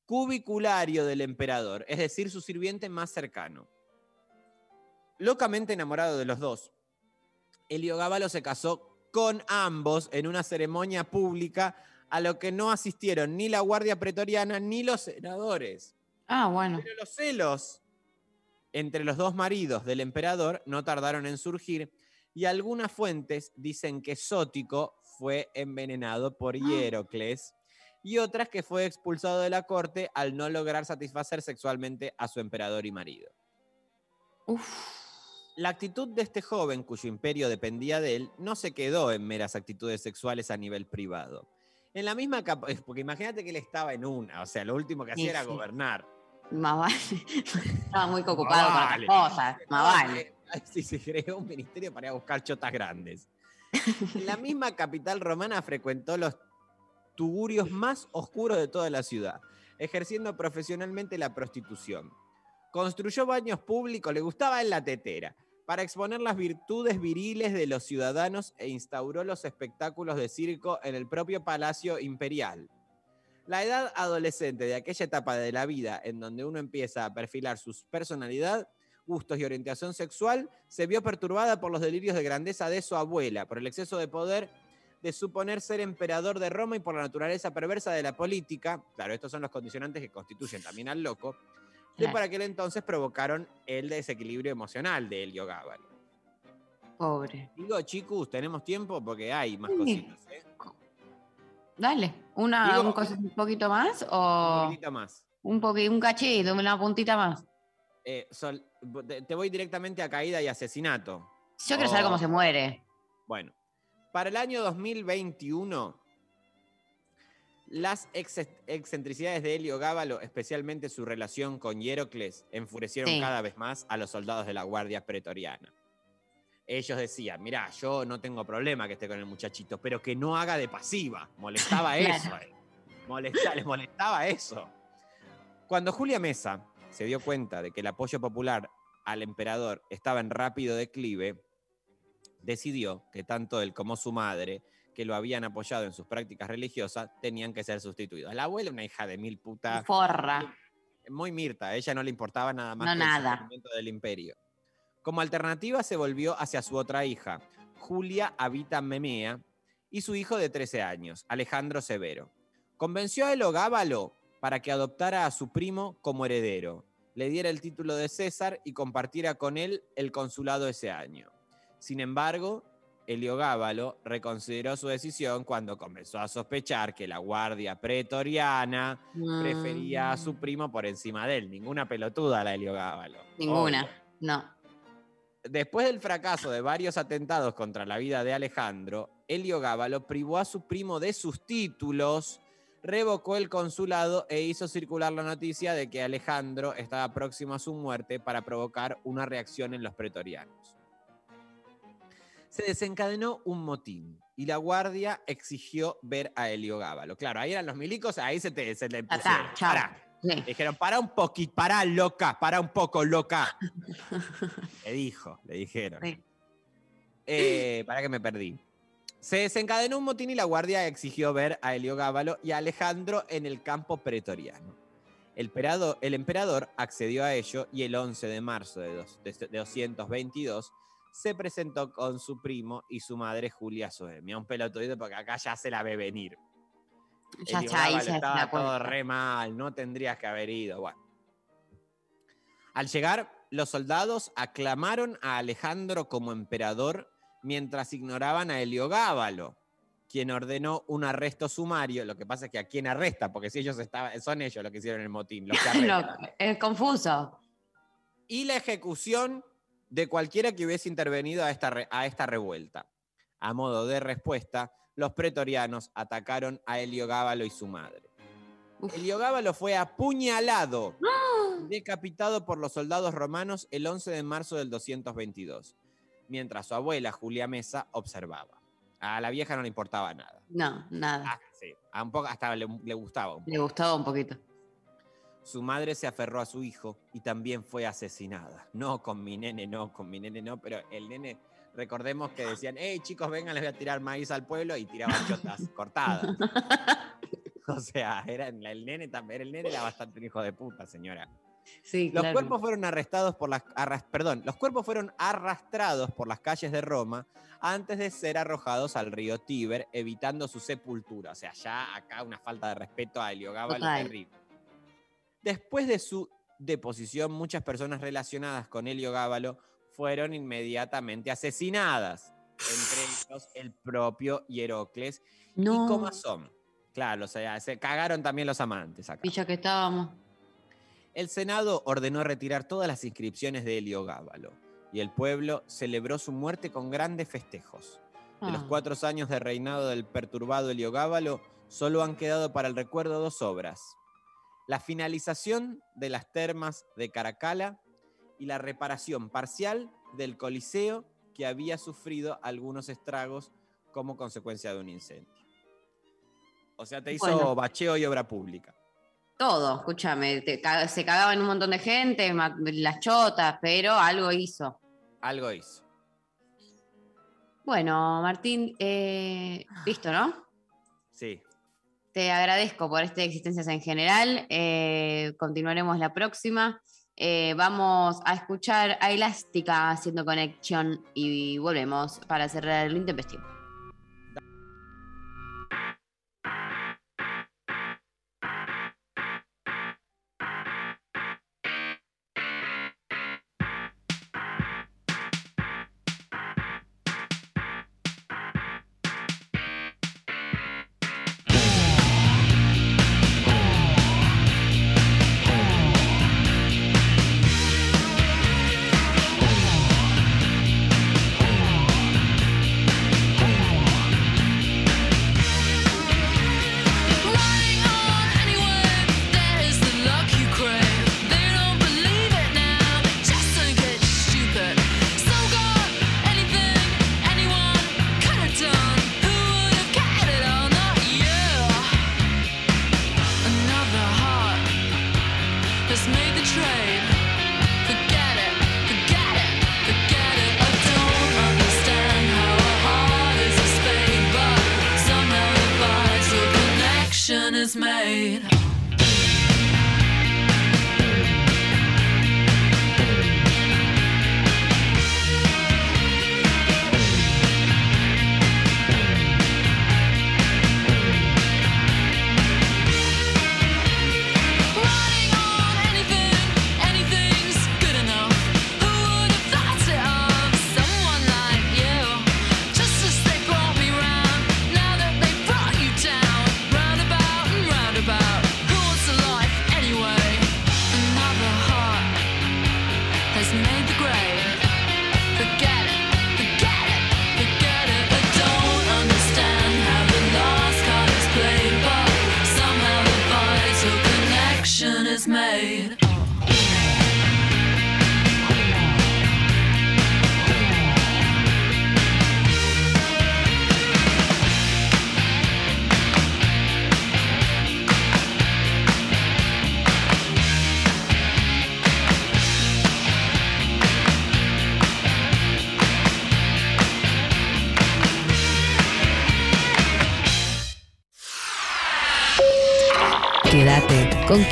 cubiculario del emperador, es decir, su sirviente más cercano. Locamente enamorado de los dos, Heliogábalo se casó con ambos en una ceremonia pública a lo que no asistieron ni la Guardia Pretoriana ni los senadores. Ah, bueno. Pero los celos entre los dos maridos del emperador no tardaron en surgir y algunas fuentes dicen que Sótico fue envenenado por Hierocles y otras que fue expulsado de la corte al no lograr satisfacer sexualmente a su emperador y marido. La actitud de este joven, cuyo imperio dependía de él, no se quedó en meras actitudes sexuales a nivel privado. En la misma capa, porque imagínate que él estaba en una, o sea, lo último que hacía Sí, era sí. gobernar. Más vale. Estaba muy ocupado con vale. otras cosas. Más vale. Sí, se creó un ministerio para ir a buscar chotas grandes. En la misma capital romana frecuentó los tugurios más oscuros de toda la ciudad, ejerciendo profesionalmente la prostitución. Construyó baños públicos, le gustaba en la tetera, para exponer las virtudes viriles de los ciudadanos e instauró los espectáculos de circo en el propio Palacio Imperial. La edad adolescente de aquella etapa de la vida en donde uno empieza a perfilar su personalidad, gustos y orientación sexual, se vio perturbada por los delirios de grandeza de su abuela, por el exceso de poder de suponer ser emperador de Roma y por la naturaleza perversa de la política. Claro, estos son los condicionantes que constituyen también al loco, que Claro. para aquel entonces provocaron el desequilibrio emocional de Heliogábalo. Pobre. Digo, chicos, tenemos tiempo porque hay más Sí. cositas. ¿eh? Dale. Una, Digo- un, cos- un poquito más o. Un poquito más. Un, poqui- un cachito, una puntita más. Eh, Sol, te, voy directamente a caída y asesinato. Yo quiero saber Oh. cómo se muere. Bueno, para el año 2021, las ex- excentricidades de Helio Gábalo, especialmente su relación con Hierocles, enfurecieron Sí. cada vez más a los soldados de la Guardia Pretoriana. Ellos decían, mirá, yo no tengo problema que esté con el muchachito, pero que no haga de pasiva. Molestaba eso. eh. Molesta- les molestaba eso. Cuando Julia Mesa se dio cuenta de que el apoyo popular al emperador estaba en rápido declive, decidió que tanto él como su madre que lo habían apoyado en sus prácticas religiosas tenían que ser sustituidos. La abuela, una hija de mil putas. Forra. Muy Mirta, a ella no le importaba nada más No, que nada. el del imperio. Como alternativa se volvió hacia su otra hija, Julia Habita Memea, y su hijo de 13 años, Alejandro Severo. Convenció a Elogábalo para que adoptara a su primo como heredero, le diera el título de César y compartiera con él el consulado ese año. Sin embargo, Heliogábalo reconsideró su decisión cuando comenzó a sospechar que la guardia pretoriana Mm. prefería a su primo por encima de él. Ninguna pelotuda la Heliogábalo. Ninguna. Obvio. No. Después del fracaso de varios atentados contra la vida de Alejandro, Heliogábalo privó a su primo de sus títulos, revocó el consulado e hizo circular la noticia de que Alejandro estaba próximo a su muerte para provocar una reacción en los pretorianos. Se desencadenó un motín y la guardia exigió ver a Heliogábalo. Claro, ahí eran los milicos, ahí se, te, se le pusieron. Pará. Sí. Dijeron, para un poquito, para loca, para un poco loca. le dijo, le dijeron. Eh, para que me perdí. Se desencadenó un motín y la guardia exigió ver a Heliogábalo y a Alejandro en el campo pretoriano. El, perado- el emperador accedió a ello y el 11 de marzo de, dos- de- de 222 se presentó con su primo y su madre Julia Soemia. Un pelotudito porque acá ya se la ve venir. Ya ahí Iogábalo se da estaba todo re mal, no tendrías que haber ido. Bueno. Al llegar, los soldados aclamaron a Alejandro como emperador mientras ignoraban a Heliogábalo, quien ordenó un arresto sumario. Lo que pasa es que a quién arresta, porque si ellos estaban, son ellos los que hicieron el motín, los que No, arrestan. es confuso. Y la ejecución de cualquiera que hubiese intervenido a esta, a esta revuelta. A modo de respuesta, los pretorianos atacaron a Heliogábalo y su madre. Heliogábalo fue apuñalado y decapitado por los soldados romanos el 11 de marzo del 222, mientras su abuela Julia Mesa observaba. A la vieja no le importaba nada. No, nada. Ah, sí, a un poco hasta le, le gustaba un Le gustaba un poquito. Su madre se aferró a su hijo y también fue asesinada. No con mi nene, no, con mi nene no, pero el nene, recordemos que decían, hey chicos, vengan, les voy a tirar maíz al pueblo y tiraban chotas cortadas. O sea, era, el nene también, el nene era bastante un hijo de puta, señora. Sí, Los claro. cuerpos fueron arrestados por las arras- perdón, los cuerpos fueron arrastrados por las calles de Roma antes de ser arrojados al río Tíber, evitando su sepultura. O sea, ya acá una falta de respeto a Heliogábalo terrible. Después de su deposición, muchas personas relacionadas con Heliogábalo fueron inmediatamente asesinadas, entre ellos el propio Hierocles No. y Comazón. Claro, o sea, se cagaron también los amantes acá. Que estábamos. El Senado ordenó retirar todas las inscripciones de Heliogábalo y el pueblo celebró su muerte con grandes festejos. De los Ah. cuatro años de reinado del perturbado Heliogábalo, solo han quedado para el recuerdo dos obras. La finalización de las termas de Caracala y la reparación parcial del Coliseo que había sufrido algunos estragos como consecuencia de un incendio. O sea, te hizo Bueno. bacheo y obra pública. Todo, escúchame. te se cagaban un montón de gente, las chotas, pero algo hizo. Algo hizo. Bueno, Martín, eh, listo, ¿no? Sí. Te agradezco por este Existencias en general. eh, continuaremos la próxima. Eh, vamos a escuchar a Elástica haciendo conexión y volvemos para cerrar el intempestivo.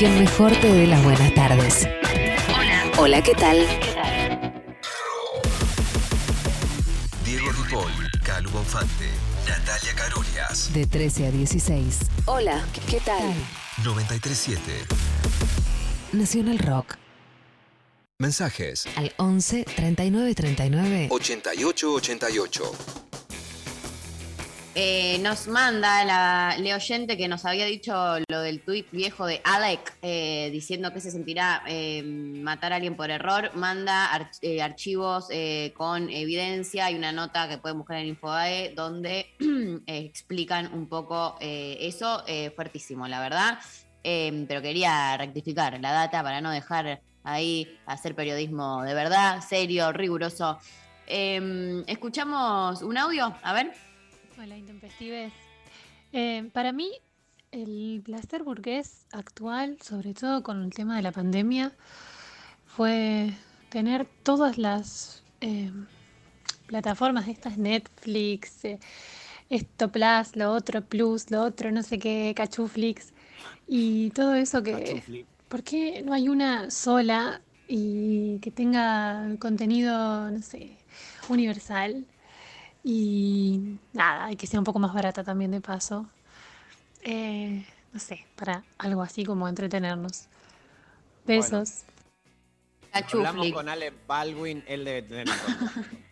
Quien mejor te dé las buenas tardes. Hola. Hola, ¿qué tal? Diego Ripoll, Calu Bonfante, Natalia Carolias. De 13 a 16. Hola, ¿qué tal? 937. Nacional Rock. Mensajes. Al 11 39 39. 88 88. Eh, nos manda la, la oyente que nos había dicho lo del tuit viejo de Alec, eh, diciendo que se sentirá eh, matar a alguien por error. Manda arch- archivos con evidencia y una nota que pueden buscar en Infobae donde explican un poco eso. fuertísimo, la verdad. Eh, pero quería rectificar la data para no dejar ahí hacer periodismo de verdad, serio, riguroso. Eh, escuchamos un audio, a ver. Hola, intempestives. Eh, para mí, el placer burgués actual, sobre todo con el tema de la pandemia, fue tener todas las eh, plataformas de estas Netflix, eh, esto Plus, lo otro Plus, lo otro no sé qué, Cachuflix, y todo eso que... ¿Por qué no hay una sola y que tenga contenido, no sé, universal? Y nada, y que sea un poco más barata también de paso. Eh, no sé, para algo así como entretenernos. Besos. Hablamos con Ale Baldwin, él debe tener.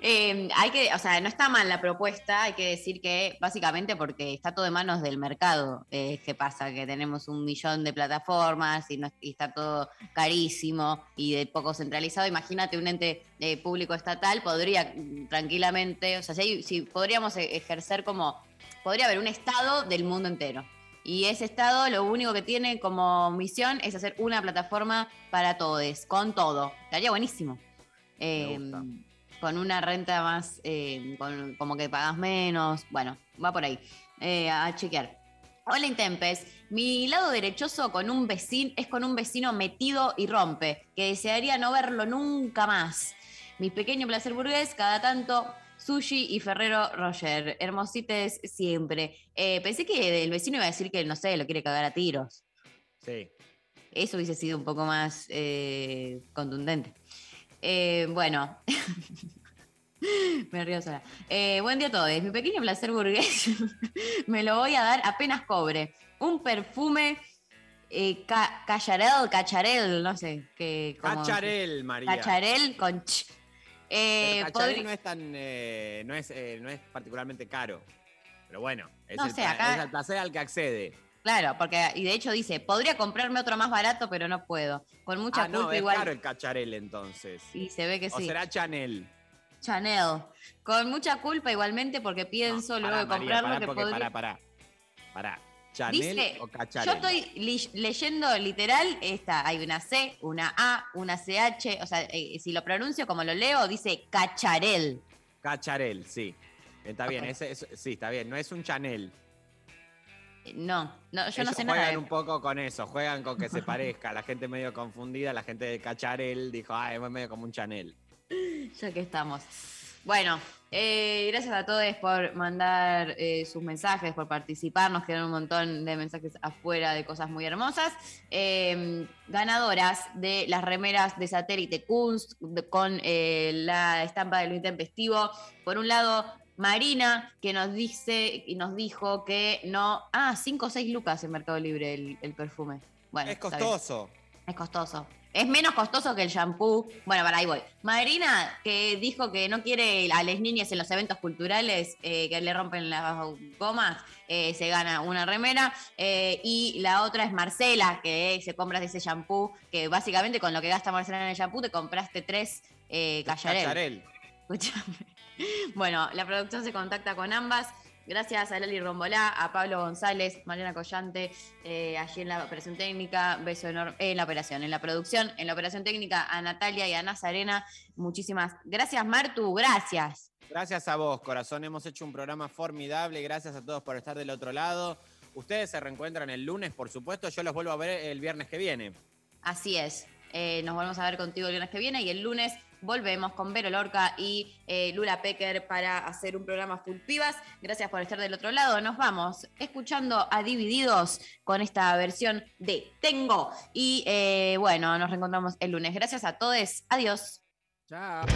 Eh, hay que, o sea, no está mal la propuesta, hay que decir que básicamente porque está todo en manos del mercado. Eh, ¿Qué pasa? Que tenemos un millón de plataformas y, no- y está todo carísimo y de poco centralizado. Imagínate un ente eh, público estatal podría tranquilamente, o sea, si, podríamos e- ejercer como, podría haber un estado del mundo entero. Y ese estado lo único que tiene como misión es hacer una plataforma para todos, con todo. Estaría buenísimo. Eh, con una renta más, eh, con- como que pagas menos. Bueno, va por ahí. Eh, a chequear. Hola Intempes, mi lado derechoso con un vecino es con un vecino metido y rompe, que desearía no verlo nunca más. Mi pequeño placer burgués, cada tanto sushi y Ferrero Roger, hermosites siempre. Eh, pensé que el vecino iba a decir que, no sé, lo quiere cagar a tiros. Sí. Eso hubiese sido un poco más eh, contundente. Eh, bueno, me río sola. Eh, buen día a todos. Mi pequeño placer burgués me lo voy a dar apenas cobre. Un perfume eh, ca- cacharel, cacharel, no sé qué. cómo- Cacharel, María. Cacharel con ch. Eh, Cacharel no es tan, eh, no es, eh, no es particularmente caro. Pero bueno, es, No el, sé, acá- es el placer al que accede. Claro, porque y de hecho dice, podría comprarme otro más barato, pero no puedo. Con mucha ah, no, culpa es igual. caro el cacharel entonces. Y se ve que o sí. será Chanel. Chanel. Con mucha culpa igualmente porque pienso luego Pará, de María, comprarlo pará, que podría... pará, pará. Pará. ¿Chanel Dice, o cacharel? yo estoy leyendo literal esta, hay una C, una A, una CH, o sea, eh, si lo pronuncio como lo leo, dice cacharel. Cacharel, sí. Está bien, Ok. ese, ese- sí, está bien. No es un Chanel. No, no yo no sé juegan nada. de- un poco con eso, juegan con que se parezca. La gente medio confundida, la gente de Cacharel dijo, ah, es medio como un Chanel. Ya que estamos. Bueno, eh, gracias a todos por mandar eh, sus mensajes, por participar. Nos quedan un montón de mensajes afuera de cosas muy hermosas. Eh, ganadoras de las remeras de satélite Kunst con eh, la estampa de lo intempestivo. Por un lado, Marina, que nos dice y nos dijo que no. Ah, 5 o 6 lucas en Mercado Libre el, el perfume. Bueno, es costoso. Es costoso. Es menos costoso que el shampoo. Bueno, para ahí voy. Marina, que dijo que no quiere a las niñas en los eventos culturales eh, que le rompen las gomas, eh, se gana una remera. Eh, y la otra es Marcela, que se compra ese shampoo, que básicamente con lo que gasta Marcela en el shampoo te compraste tres eh, Cacharel. Cacharel. Escúchame. Bueno, la producción se contacta con ambas. Gracias a Lali Rombolá, a Pablo González, Mariana Collante, eh, allí en la operación técnica, beso enorme, eh, en la operación, en la producción, en la operación técnica, a Natalia y a Nazarena. Muchísimas gracias, Martu, gracias. Gracias a vos, corazón. Hemos hecho un programa formidable. Gracias a todos por estar del otro lado. Ustedes se reencuentran el lunes, por supuesto. Yo los vuelvo a ver el viernes que viene. Así es. Eh, nos volvemos a ver contigo el viernes que viene y el lunes volvemos con Vero Lorca y eh, Lula Pecker para hacer un programa full pibas. Gracias por estar del otro lado. Nos vamos escuchando a Divididos con esta versión de Tengo. Y eh, bueno, nos reencontramos el lunes. Gracias a todos. Adiós. Chao.